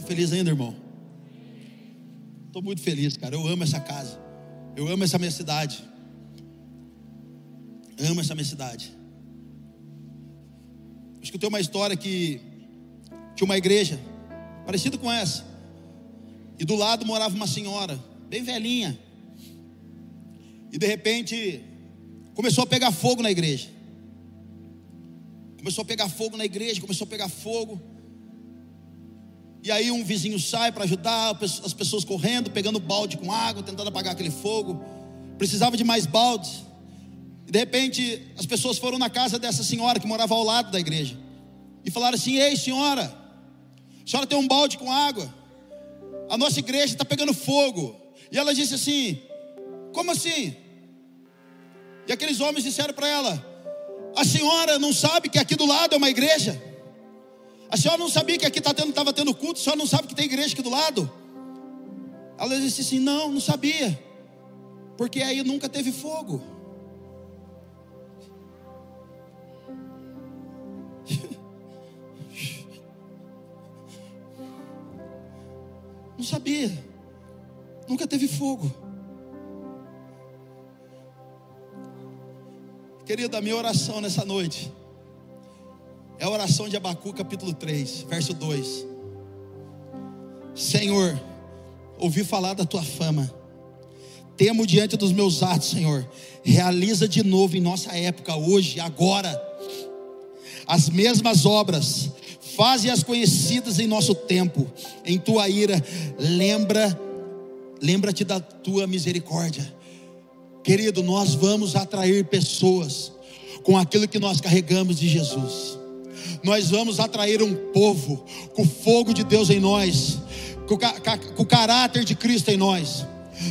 Speaker 2: feliz ainda, irmão? Estou muito feliz, cara. Eu amo essa casa. Eu amo essa minha cidade. amo essa minha cidade. Eu escutei uma história que tinha uma igreja parecida com essa. E do lado morava uma senhora, bem velhinha. E de repente começou a pegar fogo na igreja. Começou a pegar fogo na igreja, começou a pegar fogo. E aí um vizinho sai para ajudar, as pessoas correndo, pegando balde com água, tentando apagar aquele fogo. Precisava de mais baldes. E de repente as pessoas foram na casa dessa senhora que morava ao lado da igreja. E falaram assim: Ei senhora, a senhora tem um balde com água. A nossa igreja está pegando fogo. E ela disse assim: Como assim? E aqueles homens disseram para ela: A senhora não sabe que aqui do lado é uma igreja? A senhora não sabia que aqui estava tá tendo, tendo culto? A senhora não sabe que tem igreja aqui do lado? Ela disse assim: Não, não sabia. Porque aí nunca teve fogo. [laughs] Não sabia. Nunca teve fogo. Querida, a minha oração nessa noite é a oração de Abacu, capítulo 3, verso 2. Senhor, ouvi falar da tua fama. Temo diante dos meus atos, Senhor. Realiza de novo em nossa época, hoje, agora, as mesmas obras. Faze-as conhecidas em nosso tempo. Em tua ira, lembra, lembra-te da tua misericórdia. Querido, nós vamos atrair pessoas com aquilo que nós carregamos de Jesus nós vamos atrair um povo com o fogo de Deus em nós, com, com o caráter de Cristo em nós.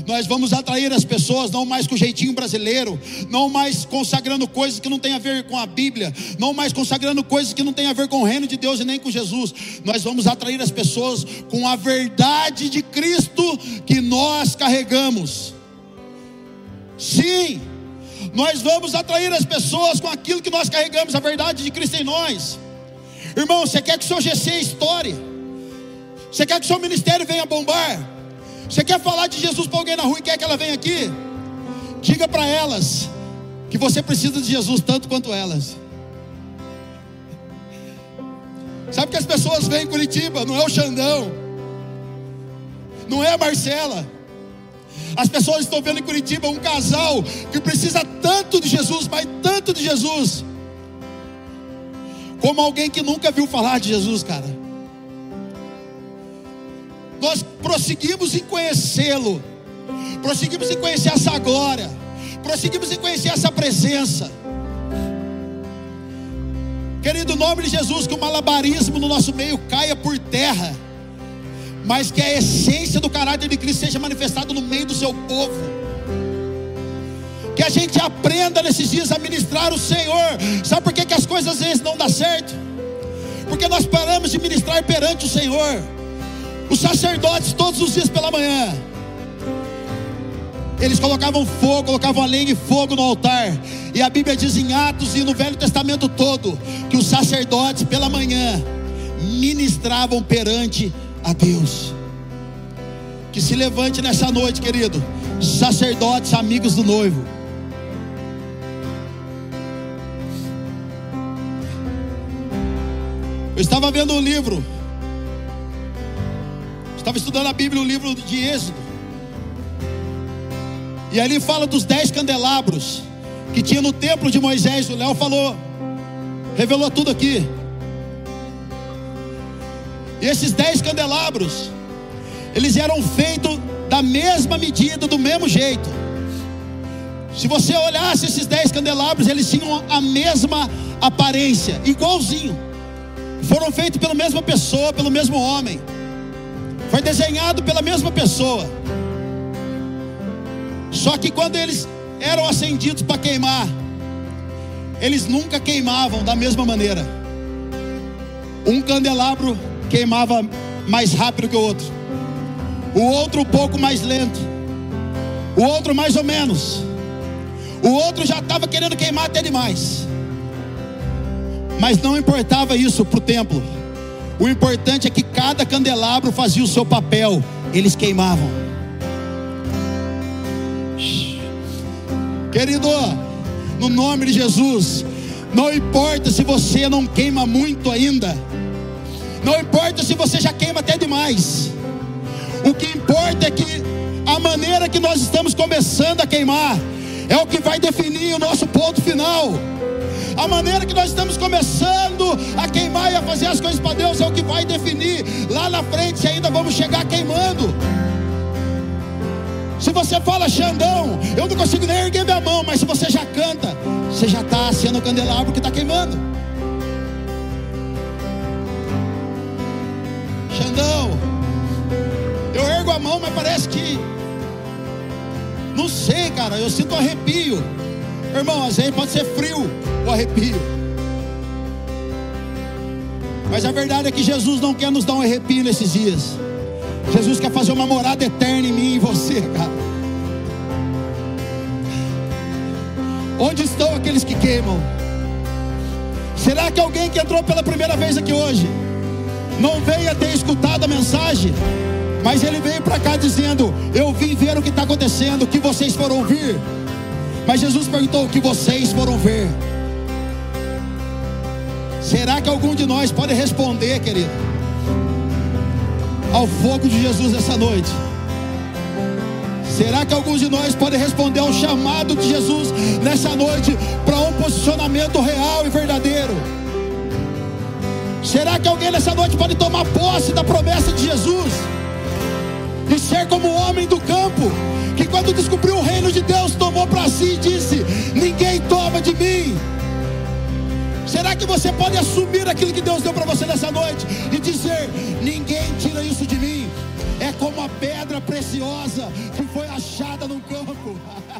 Speaker 2: Nós vamos atrair as pessoas não mais com o jeitinho brasileiro, não mais consagrando coisas que não tem a ver com a Bíblia, não mais consagrando coisas que não tem a ver com o reino de Deus e nem com Jesus. Nós vamos atrair as pessoas com a verdade de Cristo que nós carregamos. Sim, nós vamos atrair as pessoas com aquilo que nós carregamos, a verdade de Cristo em nós. Irmão, você quer que o seu GC estoure? Você quer que o seu ministério venha bombar? Você quer falar de Jesus para alguém na rua e quer que ela venha aqui? Diga para elas que você precisa de Jesus tanto quanto elas. Sabe que as pessoas vêm em Curitiba, não é o Xandão, não é a Marcela. As pessoas estão vendo em Curitiba um casal que precisa tanto de Jesus, mas tanto de Jesus como alguém que nunca viu falar de Jesus, cara. nós prosseguimos em conhecê-lo, prosseguimos em conhecer essa glória, prosseguimos em conhecer essa presença. Querido, nome de Jesus, que o malabarismo no nosso meio caia por terra, mas que a essência do caráter de Cristo seja manifestado no meio do seu povo. Que a gente aprenda nesses dias a ministrar o Senhor. Sabe por que, que as coisas às vezes não dão certo? Porque nós paramos de ministrar perante o Senhor. Os sacerdotes, todos os dias pela manhã, eles colocavam fogo, colocavam a lenha e fogo no altar. E a Bíblia diz em Atos e no Velho Testamento todo que os sacerdotes pela manhã ministravam perante a Deus. Que se levante nessa noite, querido, sacerdotes, amigos do noivo. Eu estava vendo um livro, estava estudando a Bíblia, o livro de Êxodo, e ali fala dos dez candelabros que tinha no templo de Moisés. O Léo falou, revelou tudo aqui. E esses dez candelabros, eles eram feitos da mesma medida, do mesmo jeito. Se você olhasse esses dez candelabros, eles tinham a mesma aparência, igualzinho. Foram feitos pela mesma pessoa, pelo mesmo homem. Foi desenhado pela mesma pessoa. Só que quando eles eram acendidos para queimar, eles nunca queimavam da mesma maneira. Um candelabro queimava mais rápido que o outro, o outro um pouco mais lento, o outro mais ou menos, o outro já estava querendo queimar até demais. Mas não importava isso para o templo. O importante é que cada candelabro fazia o seu papel, eles queimavam. Querido, no nome de Jesus, não importa se você não queima muito ainda, não importa se você já queima até demais, o que importa é que a maneira que nós estamos começando a queimar é o que vai definir o nosso ponto final. A maneira que nós estamos começando a queimar e a fazer as coisas para Deus é o que vai definir lá na frente se ainda vamos chegar queimando. Se você fala Xandão, eu não consigo nem erguer minha mão, mas se você já canta, você já está sendo o candelabro que está queimando. Xandão, eu ergo a mão, mas parece que. Não sei, cara, eu sinto arrepio. Irmão, às vezes pode ser frio o arrepio. Mas a verdade é que Jesus não quer nos dar um arrepio nesses dias. Jesus quer fazer uma morada eterna em mim e em você, cara. Onde estão aqueles que queimam? Será que alguém que entrou pela primeira vez aqui hoje não veio a ter escutado a mensagem, mas ele veio para cá dizendo: Eu vim ver o que está acontecendo, o que vocês foram ouvir. Mas Jesus perguntou: O que vocês foram ver? Será que algum de nós pode responder, querido? ao fogo de Jesus essa noite? Será que alguns de nós podem responder ao chamado de Jesus nessa noite para um posicionamento real e verdadeiro? Será que alguém nessa noite pode tomar posse da promessa de Jesus e ser como o homem do campo que, quando descobriu o reino de Deus, tomou para si e disse: Ninguém toma de mim. Será que você pode assumir aquilo que Deus deu para você nessa noite e dizer: ninguém tira isso de mim? É como a pedra preciosa que foi achada no [laughs]